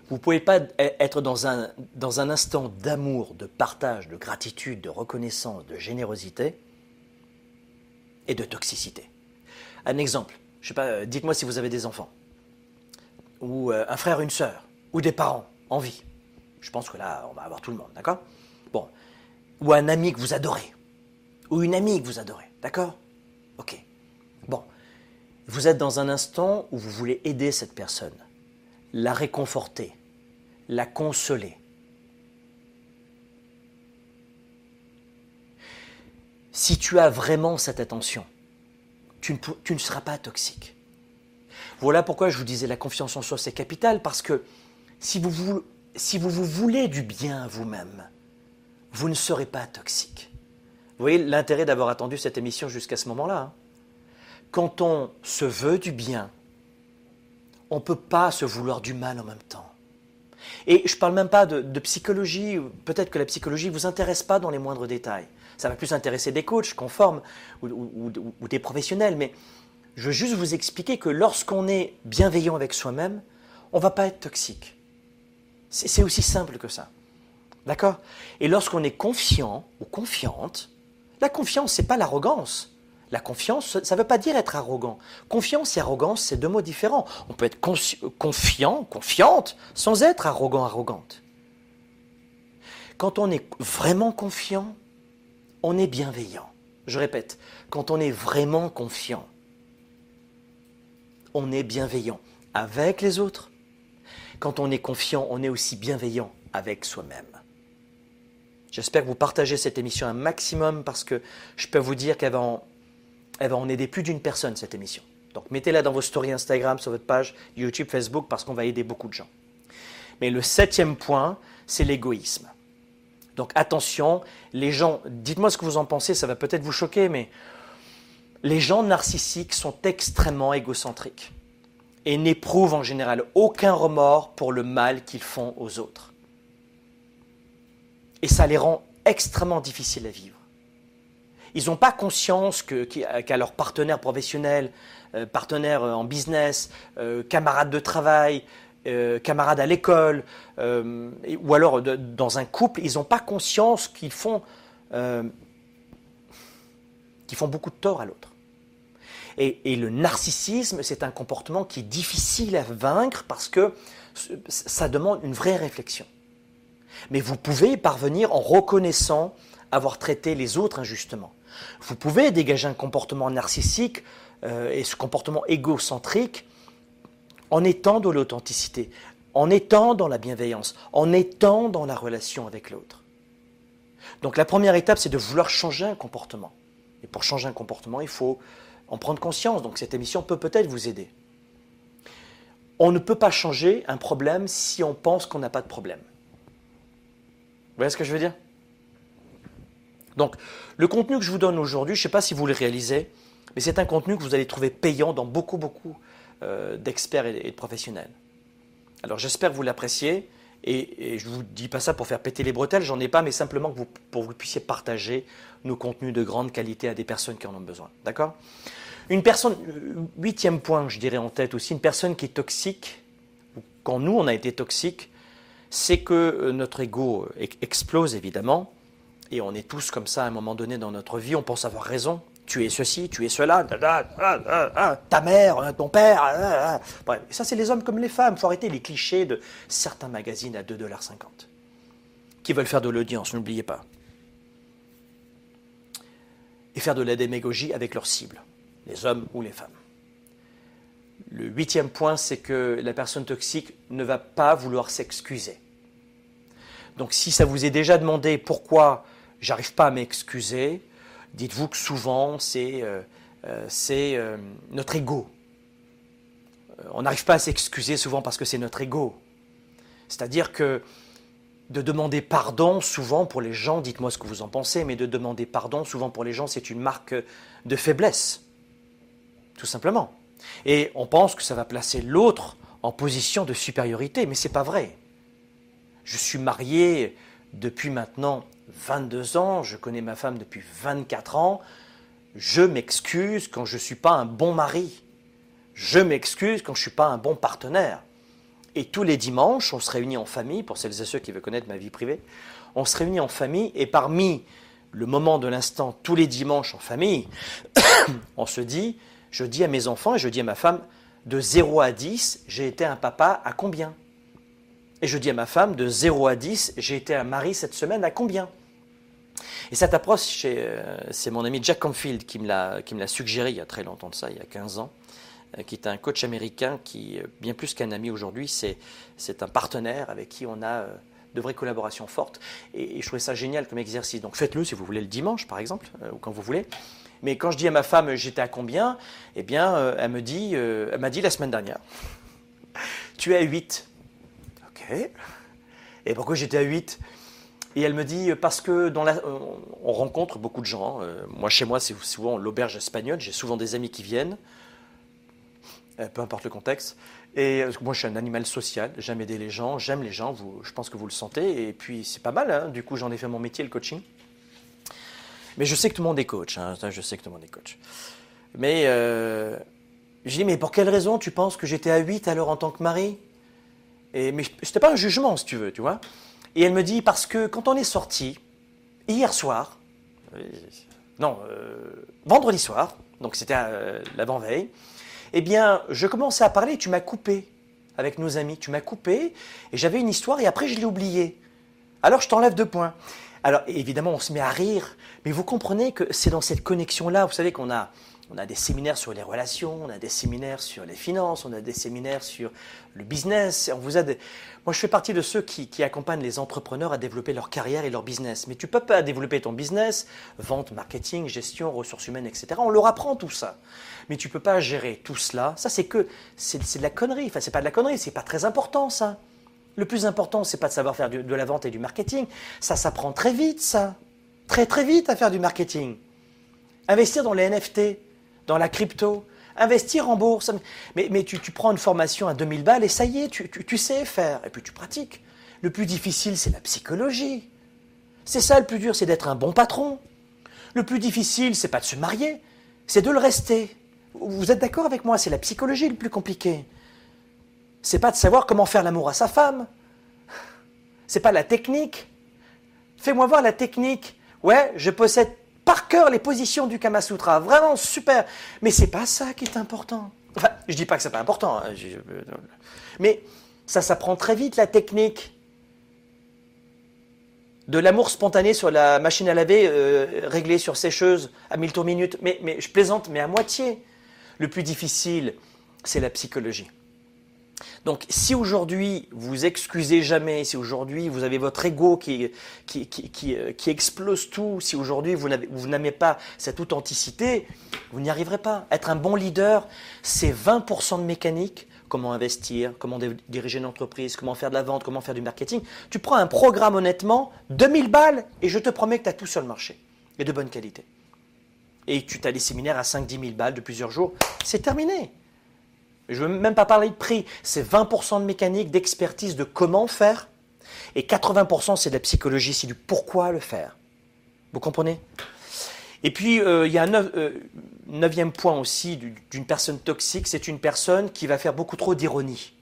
Vous ne pouvez pas être dans un, instant d'amour, de partage, de gratitude, de reconnaissance, de générosité et de toxicité. Un exemple, euh, dites-moi si vous avez des enfants ou euh, un frère, une sœur, ou des parents en vie. Je pense que là, on va avoir tout le monde, d'accord? Bon. Ou un ami que vous adorez, ou une amie que vous adorez, d'accord? Ok. Bon. Vous êtes dans un instant où vous voulez aider cette personne, la réconforter, la consoler. Si tu as vraiment cette attention, tu ne, seras pas toxique. Voilà pourquoi je vous disais la confiance en soi, c'est capital, parce que si vous, vous, si vous vous voulez du bien vous-même, vous ne serez pas toxique. Vous voyez l'intérêt d'avoir attendu cette émission jusqu'à ce moment-là. Hein. Quand on se veut du bien, on ne peut pas se vouloir du mal en même temps. Et je ne parle même pas de, psychologie, peut-être que la psychologie ne vous intéresse pas dans les moindres détails. Ça va plus intéresser des coachs qu'on forme ou, ou des professionnels, mais je veux juste vous expliquer que lorsqu'on est bienveillant avec soi-même, on ne va pas être toxique. C'est aussi simple que ça. D'accord? Et lorsqu'on est confiant ou confiante, la confiance, ce n'est pas l'arrogance. La confiance, ça ne veut pas dire être arrogant. Confiance et arrogance, c'est deux mots différents. On peut être confiant, confiante, sans être arrogant, arrogante. Quand on est vraiment confiant, on est bienveillant. Je répète, quand on est vraiment confiant, on est bienveillant avec les autres. Quand on est confiant, on est aussi bienveillant avec soi-même. J'espère que vous partagez cette émission un maximum parce que je peux vous dire qu'elle va, en, aider plus d'une personne, cette émission. Donc mettez-la dans vos stories Instagram, sur votre page YouTube, Facebook, parce qu'on va aider beaucoup de gens. Mais le septième point, c'est l'égoïsme. Donc attention, les gens, dites-moi ce que vous en pensez, ça va peut-être vous choquer, mais les gens narcissiques sont extrêmement égocentriques et n'éprouvent en général aucun remords pour le mal qu'ils font aux autres et ça les rend extrêmement difficiles à vivre. Ils n'ont pas conscience qu'à leur partenaire professionnel, euh, partenaire en business, euh, camarade de travail, euh, camarade à l'école, ou alors dans un couple, ils n'ont pas conscience qu'ils font beaucoup de tort à l'autre. Et, le narcissisme, c'est un comportement qui est difficile à vaincre parce que ça demande une vraie réflexion. Mais vous pouvez parvenir en reconnaissant avoir traité les autres injustement. Vous pouvez dégager un comportement narcissique euh, et ce comportement égocentrique en étant de l'authenticité, en étant dans la bienveillance, en étant dans la relation avec l'autre. Donc la première étape, c'est de vouloir changer un comportement. Et pour changer un comportement, il faut en prendre conscience. Donc cette émission peut peut-être vous aider. On ne peut pas changer un problème si on pense qu'on n'a pas de problème. Vous voyez ce que je veux dire? Donc, le contenu que je vous donne aujourd'hui, je ne sais pas si vous le réalisez, mais c'est un contenu que vous allez trouver payant dans beaucoup, beaucoup euh, d'experts et, de professionnels. Alors, j'espère que vous l'appréciez. Et, je ne vous dis pas ça pour faire péter les bretelles, j'en ai pas, mais simplement pour que vous puissiez partager nos contenus de grande qualité à des personnes qui en ont besoin. D'accord? Une personne, huitième point, je dirais en tête aussi, une personne qui est toxique, quand nous on a été toxique, c'est que euh, notre ego euh, explose évidemment, et on est tous comme ça à un moment donné dans notre vie, on pense avoir raison. Tu es ceci, tu es cela, ta mère, ton père. Bref, ça c'est les hommes comme les femmes. Il faut arrêter les clichés de certains magazines à 2,50$ qui veulent faire de l'audience, n'oubliez pas. Et faire de la démagogie avec leurs cibles, les hommes ou les femmes. Le huitième point, c'est que la personne toxique ne va pas vouloir s'excuser. Donc si ça vous est déjà demandé pourquoi j'arrive pas à m'excuser, dites-vous que souvent c'est euh, euh, euh, notre ego. On n'arrive pas à s'excuser souvent parce que c'est notre ego. C'est-à-dire que de demander pardon souvent pour les gens, dites-moi ce que vous en pensez, mais de demander pardon souvent pour les gens, c'est une marque de faiblesse. Tout simplement. Et on pense que ça va placer l'autre en position de supériorité, mais ce n'est pas vrai. Je suis marié depuis maintenant 22 ans, je connais ma femme depuis 24 ans, je m'excuse quand je ne suis pas un bon mari, je m'excuse quand je ne suis pas un bon partenaire. Et tous les dimanches, on se réunit en famille, pour celles et ceux qui veulent connaître ma vie privée, on se réunit en famille et parmi le moment de l'instant, tous les dimanches en famille, on se dit, je dis à mes enfants et je dis à ma femme, de 0 à 10, j'ai été un papa à combien? Et je dis à ma femme, de 0 à 10, j'ai été un mari cette semaine à combien? Et cette approche, euh, c'est mon ami Jack Canfield qui me l'a suggéré il y a très longtemps de ça, il y a 15 ans, euh, qui est un coach américain qui, bien plus qu'un ami aujourd'hui, c'est un partenaire avec qui on a de vraies collaborations fortes. Et, je trouvais ça génial comme exercice. Donc faites-le si vous voulez le dimanche, par exemple, ou quand vous voulez. Mais quand je dis à ma femme j'étais à combien, eh bien, elle me dit, elle m'a dit la semaine dernière, tu es à 8. Ok. Et pourquoi j'étais à 8 Et elle me dit, parce que dans la, on rencontre beaucoup de gens. Euh, moi, chez moi, c'est souvent l'auberge espagnole. J'ai souvent des amis qui viennent, euh, peu importe le contexte. Et euh, moi, je suis un animal social. J'aime aider les gens, j'aime les gens. Je pense que vous le sentez. Et puis, c'est pas mal. Hein. du coup, j'en ai fait mon métier, le coaching. Mais je sais que tout le monde est coach. Hein. je sais que tout le monde est coach. Mais euh, je dis, mais pour quelle raison tu penses que j'étais à 8 alors en tant que mari? Et, Mais c'était pas un jugement, si tu veux, tu vois. Et elle me dit, parce que quand on est sorti, hier soir, euh, non, euh, vendredi soir, donc c'était euh, l'avant-veille, eh bien, je commençais à parler, tu m'as coupé avec nos amis, tu m'as coupé, et j'avais une histoire, et après je l'ai oubliée. Alors je t'enlève deux points. Alors évidemment, on se met à rire, mais vous comprenez que c'est dans cette connexion-là, vous savez qu'on a on a des séminaires sur les relations, on a des séminaires sur les finances, on a des séminaires sur le business. On vous aide. Moi, je fais partie de ceux qui, accompagnent les entrepreneurs à développer leur carrière et leur business. Mais tu peux pas développer ton business, vente, marketing, gestion, ressources humaines, etc. On leur apprend tout ça. Mais tu peux pas gérer tout cela. Ça, c'est que c'est de la connerie. Enfin, c'est pas de la connerie, c'est pas très important, ça. Le plus important, c'est pas de savoir faire de la vente et du marketing. Ça s'apprend très vite, ça. Très, très vite à faire du marketing. Investir dans les NFT, dans la crypto, investir en bourse. Mais, mais tu, prends une formation à 2000 balles et ça y est, tu, tu, sais faire. Et puis tu pratiques. Le plus difficile, c'est la psychologie. C'est ça le plus dur, c'est d'être un bon patron. Le plus difficile, c'est pas de se marier, c'est de le rester. Vous êtes d'accord avec moi C'est la psychologie le plus compliqué. C'est pas de savoir comment faire l'amour à sa femme. C'est pas la technique. Fais-moi voir la technique. Ouais, je possède par cœur les positions du Kama Sutra. Vraiment super. Mais c'est pas ça qui est important. Enfin, je dis pas que c'est pas important. Hein. Mais ça s'apprend très vite la technique. De l'amour spontané sur la machine à laver euh, réglée sur sécheuse à 1000 tours minutes. Mais, mais je plaisante, mais à moitié. Le plus difficile, c'est la psychologie. Donc si aujourd'hui vous excusez jamais, si aujourd'hui vous avez votre ego qui, qui, qui, euh, qui, explose tout, si aujourd'hui vous n'aimez pas cette authenticité, vous n'y arriverez pas. Être un bon leader, c'est 20% de mécanique, comment investir, comment diriger une entreprise, comment faire de la vente, comment faire du marketing. Tu prends un programme honnêtement, 2000 balles, et je te promets que tu as tout sur le marché, et de bonne qualité. Et tu as des séminaires à 5-10 000 balles de plusieurs jours, c'est terminé. Je ne veux même pas parler de prix. C'est 20% de mécanique, d'expertise, de comment faire. Et 80% c'est de la psychologie, c'est du pourquoi le faire. Vous comprenez? Et puis, euh, il y a un euh, neuvième point aussi d'une personne toxique, c'est une personne qui va faire beaucoup trop d'ironie.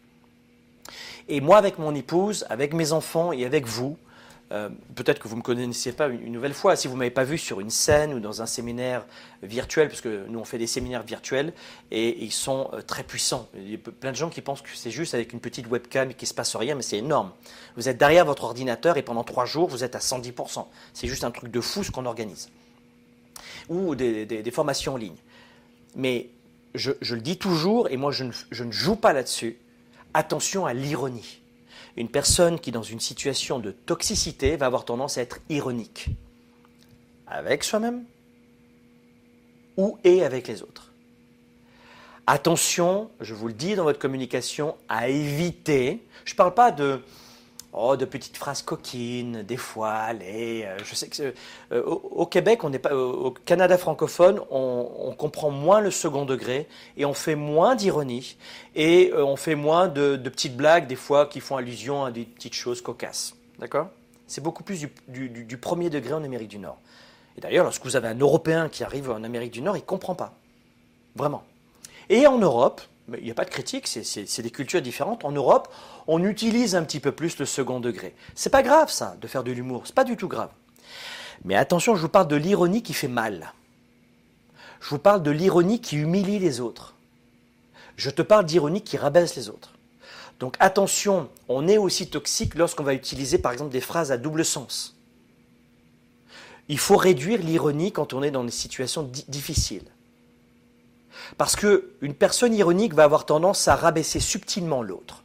Et moi, avec mon épouse, avec mes enfants et avec vous, euh, peut-être que vous ne me connaissiez pas une, nouvelle fois, si vous ne m'avez pas vu sur une scène ou dans un séminaire virtuel, parce que nous on fait des séminaires virtuels et, ils sont euh, très puissants. Il y a plein de gens qui pensent que c'est juste avec une petite webcam et qu'il ne se passe rien, mais c'est énorme. Vous êtes derrière votre ordinateur et pendant trois jours vous êtes à 110%. C'est juste un truc de fou ce qu'on organise. Ou des, formations en ligne. Mais je, le dis toujours, et moi je ne joue pas là-dessus, attention à l'ironie une personne qui, dans une situation de toxicité, va avoir tendance à être ironique. Avec soi-même ou et avec les autres. Attention, je vous le dis dans votre communication, à éviter, je ne parle pas de Oh, de petites phrases coquines, des fois, les. Euh, je sais que euh, au, Québec, on n'est pas, au Canada francophone, on, comprend moins le second degré et on fait moins d'ironie et euh, on fait moins de, petites blagues des fois qui font allusion à des petites choses cocasses. D'accord? C'est beaucoup plus du, du, premier degré en Amérique du Nord. Et d'ailleurs, lorsque vous avez un Européen qui arrive en Amérique du Nord, il comprend pas. Vraiment. Et en Europe, il n'y a pas de critique, c'est des cultures différentes. En Europe, on utilise un petit peu plus le second degré. C'est pas grave ça, de faire de l'humour, c'est pas du tout grave. Mais attention, je vous parle de l'ironie qui fait mal. Je vous parle de l'ironie qui humilie les autres. Je te parle d'ironie qui rabaisse les autres. Donc attention, on est aussi toxique lorsqu'on va utiliser par exemple des phrases à double sens. il faut réduire l'ironie quand on est dans des situations difficiles. Parce qu'une personne ironique va avoir tendance à rabaisser subtilement l'autre.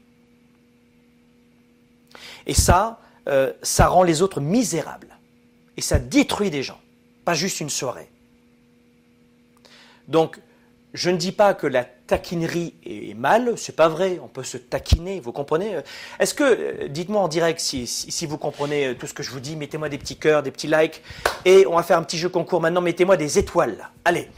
Et ça, euh, ça rend les autres misérables. Et ça détruit des gens, pas juste une soirée. Donc, je ne dis pas que la taquinerie est mal, c'est pas vrai, on peut se taquiner, vous comprenez? Est-ce que, euh, dites-moi en direct si, vous comprenez euh, tout ce que je vous dis, mettez-moi des petits cœurs, des petits likes, et on va faire un petit jeu concours maintenant, mettez-moi des étoiles. Allez,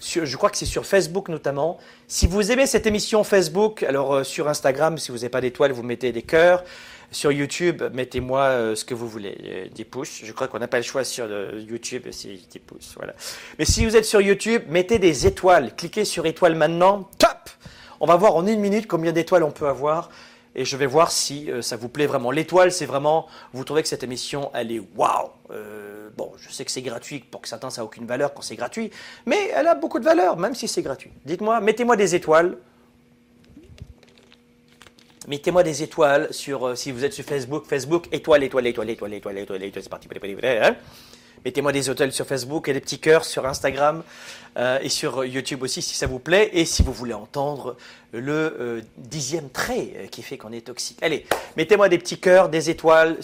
je crois que c'est sur Facebook notamment. Si vous aimez cette émission Facebook, alors euh, sur Instagram, si vous n'avez pas d'étoiles, vous mettez des cœurs. Sur YouTube, mettez-moi euh, ce que vous voulez, euh, des pouces. Je crois qu'on n'a pas le choix sur YouTube, c'est des pouces. Voilà. Mais si vous êtes sur YouTube, mettez des étoiles. Cliquez sur étoile maintenant. Top On va voir en une minute combien d'étoiles on peut avoir et je vais voir si ça vous plaît vraiment. L'étoile, c'est vraiment, vous trouvez que cette émission, elle est waouh. bon, je sais que c'est gratuit, pour que certains ça n'a aucune valeur quand c'est gratuit, mais elle a beaucoup de valeur, même si c'est gratuit. Dites-moi, mettez-moi des étoiles. Mettez-moi des étoiles sur, si vous êtes sur Facebook, Facebook, étoile, étoile, étoile, étoile, étoile, étoile, étoile, c'est parti. Mettez-moi des hôtels sur Facebook et des petits cœurs sur Instagram euh, et sur YouTube aussi si ça vous plaît. Et si vous voulez entendre le euh, dixième trait euh, qui fait qu'on est toxique. Allez, mettez-moi des petits cœurs, des étoiles.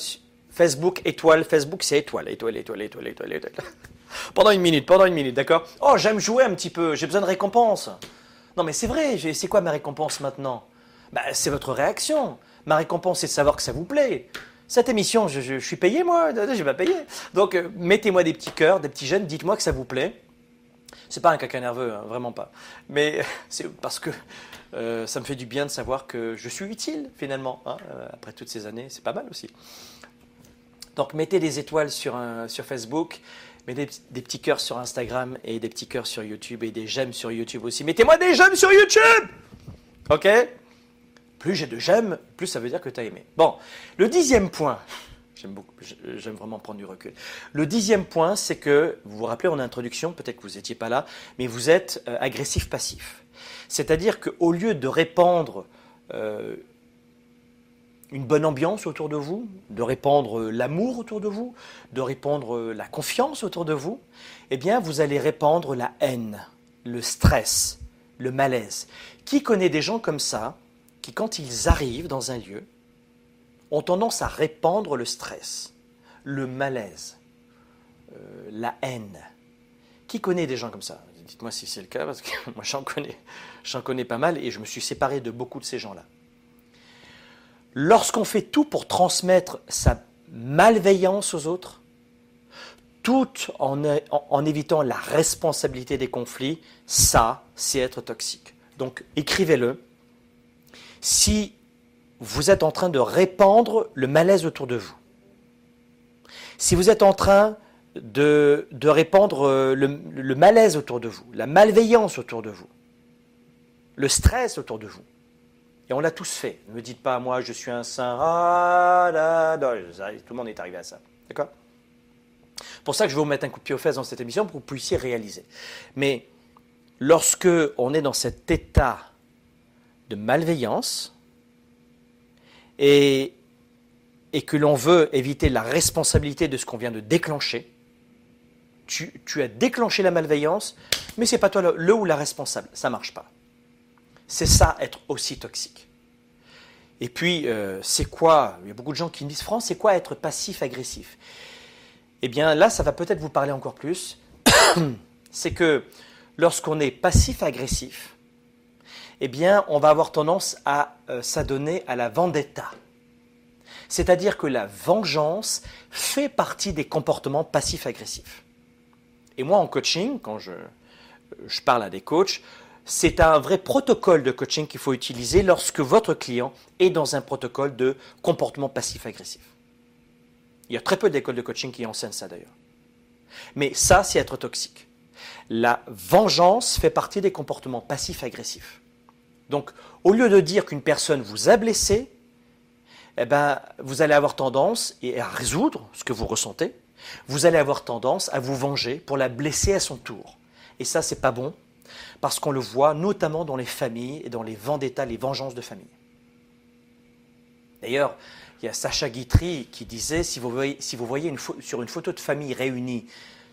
Facebook, étoile. Facebook, c'est étoile, étoile, étoile, étoile, étoile, étoile. pendant une minute, pendant une minute, d'accord? Oh, j'aime jouer un petit peu. J'ai besoin de récompense. Non, mais c'est vrai. C'est quoi ma récompense maintenant? Bah, C'est votre réaction. Ma récompense, c'est de savoir que ça vous plaît. Cette émission, je, suis payé moi, je vais pas payer. Donc euh, mettez-moi des petits cœurs, des petits jeunes, dites-moi que ça vous plaît. C'est pas un caca nerveux, hein, vraiment pas. Mais c'est parce que euh, ça me fait du bien de savoir que je suis utile finalement. Hein, euh, après toutes ces années, c'est pas mal aussi. Donc mettez des étoiles sur, sur Facebook, mettez des, petits cœurs sur Instagram et des petits cœurs sur YouTube et des j'aime sur YouTube aussi. Mettez-moi des j'aime sur YouTube Ok? Plus j'ai de j'aime, plus ça veut dire que tu as aimé. Bon, le dixième point, j'aime beaucoup, j'aime vraiment prendre du recul. Le dixième point, c'est que, vous vous rappelez en introduction, peut-être que vous n'étiez pas là, mais vous êtes euh, agressif-passif. C'est-à-dire qu'au lieu de répandre euh, une bonne ambiance autour de vous, de répandre l'amour autour de vous, de répandre la confiance autour de vous, eh bien, vous allez répandre la haine, le stress, le malaise. Qui connaît des gens comme ça qui, quand ils arrivent dans un lieu, ont tendance à répandre le stress, le malaise, euh, la haine. Qui connaît des gens comme ça? Dites-moi si c'est le cas, parce que moi j'en connais, j'en connais pas mal et je me suis séparé de beaucoup de ces gens-là. Lorsqu'on fait tout pour transmettre sa malveillance aux autres, tout en, en évitant la responsabilité des conflits, ça, c'est être toxique. Donc écrivez-le, si vous êtes en train de répandre le malaise autour de vous, si vous êtes en train de, répandre euh, le, malaise autour de vous, la malveillance autour de vous, le stress autour de vous, et on l'a tous fait. Ne me dites pas, moi je suis un saint, ah, tout le monde est arrivé à ça. D'accord? Pour ça que je vais vous mettre un coup de pied aux fesses dans cette émission pour que vous puissiez réaliser. Mais lorsque on est dans cet état de malveillance et, et que l'on veut éviter la responsabilité de ce qu'on vient de déclencher, tu, as déclenché la malveillance, mais c'est pas toi le, ou la responsable. Ça marche pas. C'est ça être aussi toxique. Et puis, euh, c'est quoi Il y a beaucoup de gens qui me disent, France, c'est quoi être passif-agressif Eh bien, là, ça va peut-être vous parler encore plus. c'est que lorsqu'on est passif-agressif, eh bien, on va avoir tendance à euh, s'adonner à la vendetta. C'est-à-dire que la vengeance fait partie des comportements passifs-agressifs. Et moi, en coaching, quand je, je parle à des coachs, c'est un vrai protocole de coaching qu'il faut utiliser lorsque votre client est dans un protocole de comportement passif-agressif. Il y a très peu d'écoles de coaching qui enseignent ça d'ailleurs. Mais ça, c'est être toxique. La vengeance fait partie des comportements passifs-agressifs. Donc, au lieu de dire qu'une personne vous a blessé, eh ben, vous allez avoir tendance à résoudre ce que vous ressentez. Vous allez avoir tendance à vous venger pour la blesser à son tour. Et ça, c'est pas bon, parce qu'on le voit notamment dans les familles et dans les vendettas, les vengeances de famille. D'ailleurs, Il y a Sacha Guitry qui disait, si vous voyez, sur une photo de famille réunie,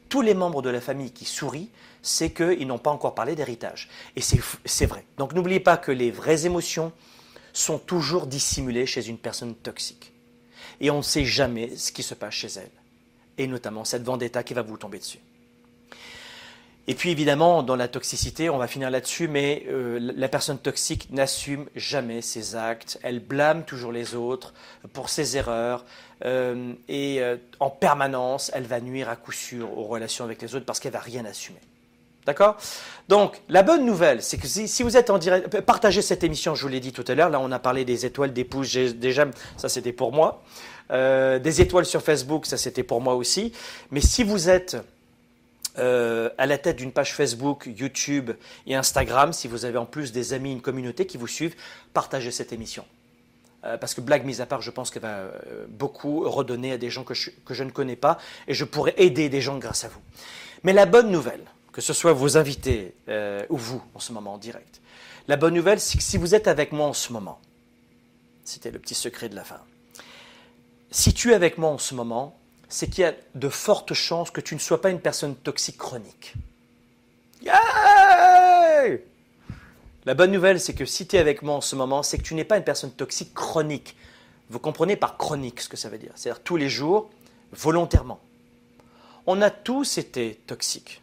tous les membres de la famille qui sourient, c'est qu'ils n'ont pas encore parlé d'héritage. Et c'est vrai. Donc n'oubliez pas que les vraies émotions sont toujours dissimulées chez une personne toxique. Et on ne sait jamais ce qui se passe chez elle. Et notamment cette vendetta qui va vous tomber dessus. Et puis évidemment, dans la toxicité, on va finir là-dessus, mais euh, la personne toxique n'assume jamais ses actes, elle blâme toujours les autres pour ses erreurs, euh, et euh, en permanence, elle va nuire à coup sûr aux relations avec les autres parce qu'elle va rien assumer. D'accord? Donc, la bonne nouvelle, c'est que si, vous êtes en direct, partagez cette émission, je vous l'ai dit tout à l'heure, là on a parlé des étoiles, des pouces, des j'aime, ça c'était pour moi. des étoiles sur Facebook, ça c'était pour moi aussi. Mais si vous êtes euh, à la tête d'une page Facebook, YouTube et Instagram, si vous avez en plus des amis, une communauté qui vous suivent, partagez cette émission. Euh, parce que blague mise à part, je pense qu'elle va euh, beaucoup redonner à des gens que je, que je, ne connais pas et je pourrais aider des gens grâce à vous. Mais la bonne nouvelle, que ce soit vos invités ou vous en ce moment en direct, la bonne nouvelle, c'est que si vous êtes avec moi en ce moment, c'était le petit secret de la fin, si tu es avec moi en ce moment, c'est qu'il y a de fortes chances que tu ne sois pas une personne toxique chronique. La bonne nouvelle, c'est que si tu es avec moi en ce moment, c'est que tu n'es pas une personne toxique chronique. Vous comprenez par chronique ce que ça veut dire C'est-à-dire tous les jours, volontairement. On a tous été toxiques.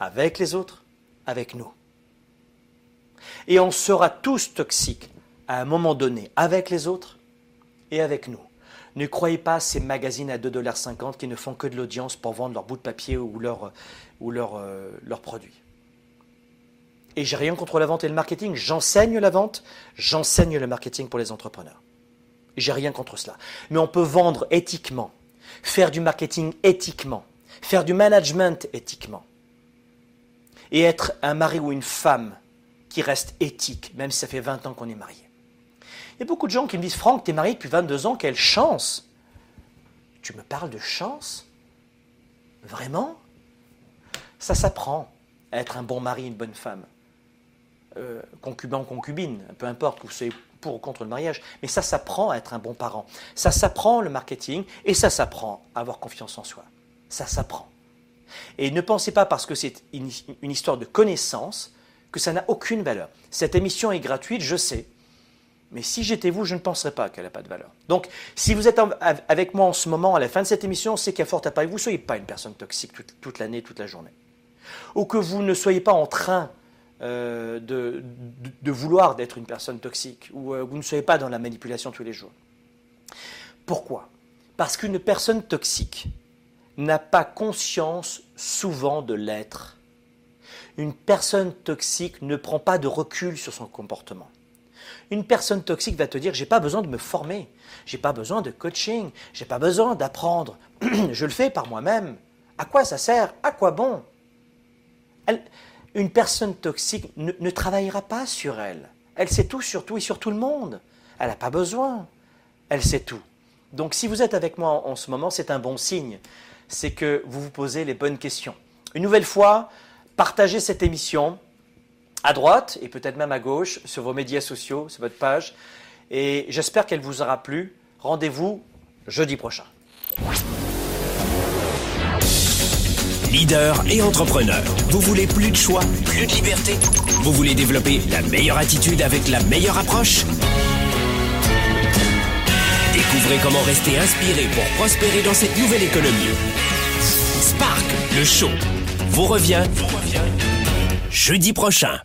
Avec les autres, avec nous. Et on sera tous toxiques à un moment donné, avec les autres et avec nous. Ne croyez pas à ces magazines à 2,50$ qui ne font que de l'audience pour vendre leur bout de papier ou leurs leur, euh, produits. Et j'ai rien contre la vente et le marketing. J'enseigne la vente, j'enseigne le marketing pour les entrepreneurs. J'ai rien contre cela. Mais on peut vendre éthiquement, faire du marketing éthiquement, faire du management éthiquement. Et être un mari ou une femme qui reste éthique, même si ça fait 20 ans qu'on est marié. Il y a beaucoup de gens qui me disent Franck, tu es marié depuis 22 ans, quelle chance Tu me parles de chance? Vraiment? Ça s'apprend à être un bon mari, une bonne femme. Euh, concubin ou concubine, peu importe que vous soyez pour ou contre le mariage, mais ça s'apprend à être un bon parent. Ça s'apprend le marketing et ça s'apprend à avoir confiance en soi. Ça s'apprend. Et ne pensez pas parce que c'est une histoire de connaissance que ça n'a aucune valeur. Cette émission est gratuite, je sais. Mais si j'étais vous, je ne penserais pas qu'elle n'a pas de valeur. Donc, si vous êtes avec moi en ce moment, à la fin de cette émission, c'est a fort à vous ne soyez pas une personne toxique toute, l'année, toute la journée. Ou que vous ne soyez pas en train euh, de, vouloir d'être une personne toxique, ou euh, vous ne soyez pas dans la manipulation tous les jours. Pourquoi? Parce qu'une personne toxique n'a pas conscience souvent de l'être. Une personne toxique ne prend pas de recul sur son comportement. Une personne toxique va te dire j'ai pas besoin de me former, j'ai pas besoin de coaching, j'ai pas besoin d'apprendre, je le fais par moi-même. À quoi ça sert? À quoi bon? Une personne toxique ne, travaillera pas sur elle. Elle sait tout sur tout et sur tout le monde. Elle n'a pas besoin. Elle sait tout. Donc si vous êtes avec moi en ce moment, c'est un bon signe. C'est que vous vous posez les bonnes questions. Une nouvelle fois, partagez cette émission à droite et peut-être même à gauche sur vos médias sociaux, sur votre page. Et j'espère qu'elle vous aura plu. Rendez-vous jeudi prochain. Leader et entrepreneur, vous voulez plus de choix, plus de liberté? Vous voulez développer la meilleure attitude avec la meilleure approche? Découvrez comment rester inspiré pour prospérer dans cette nouvelle économie. Spark, le show, vous revient, jeudi prochain.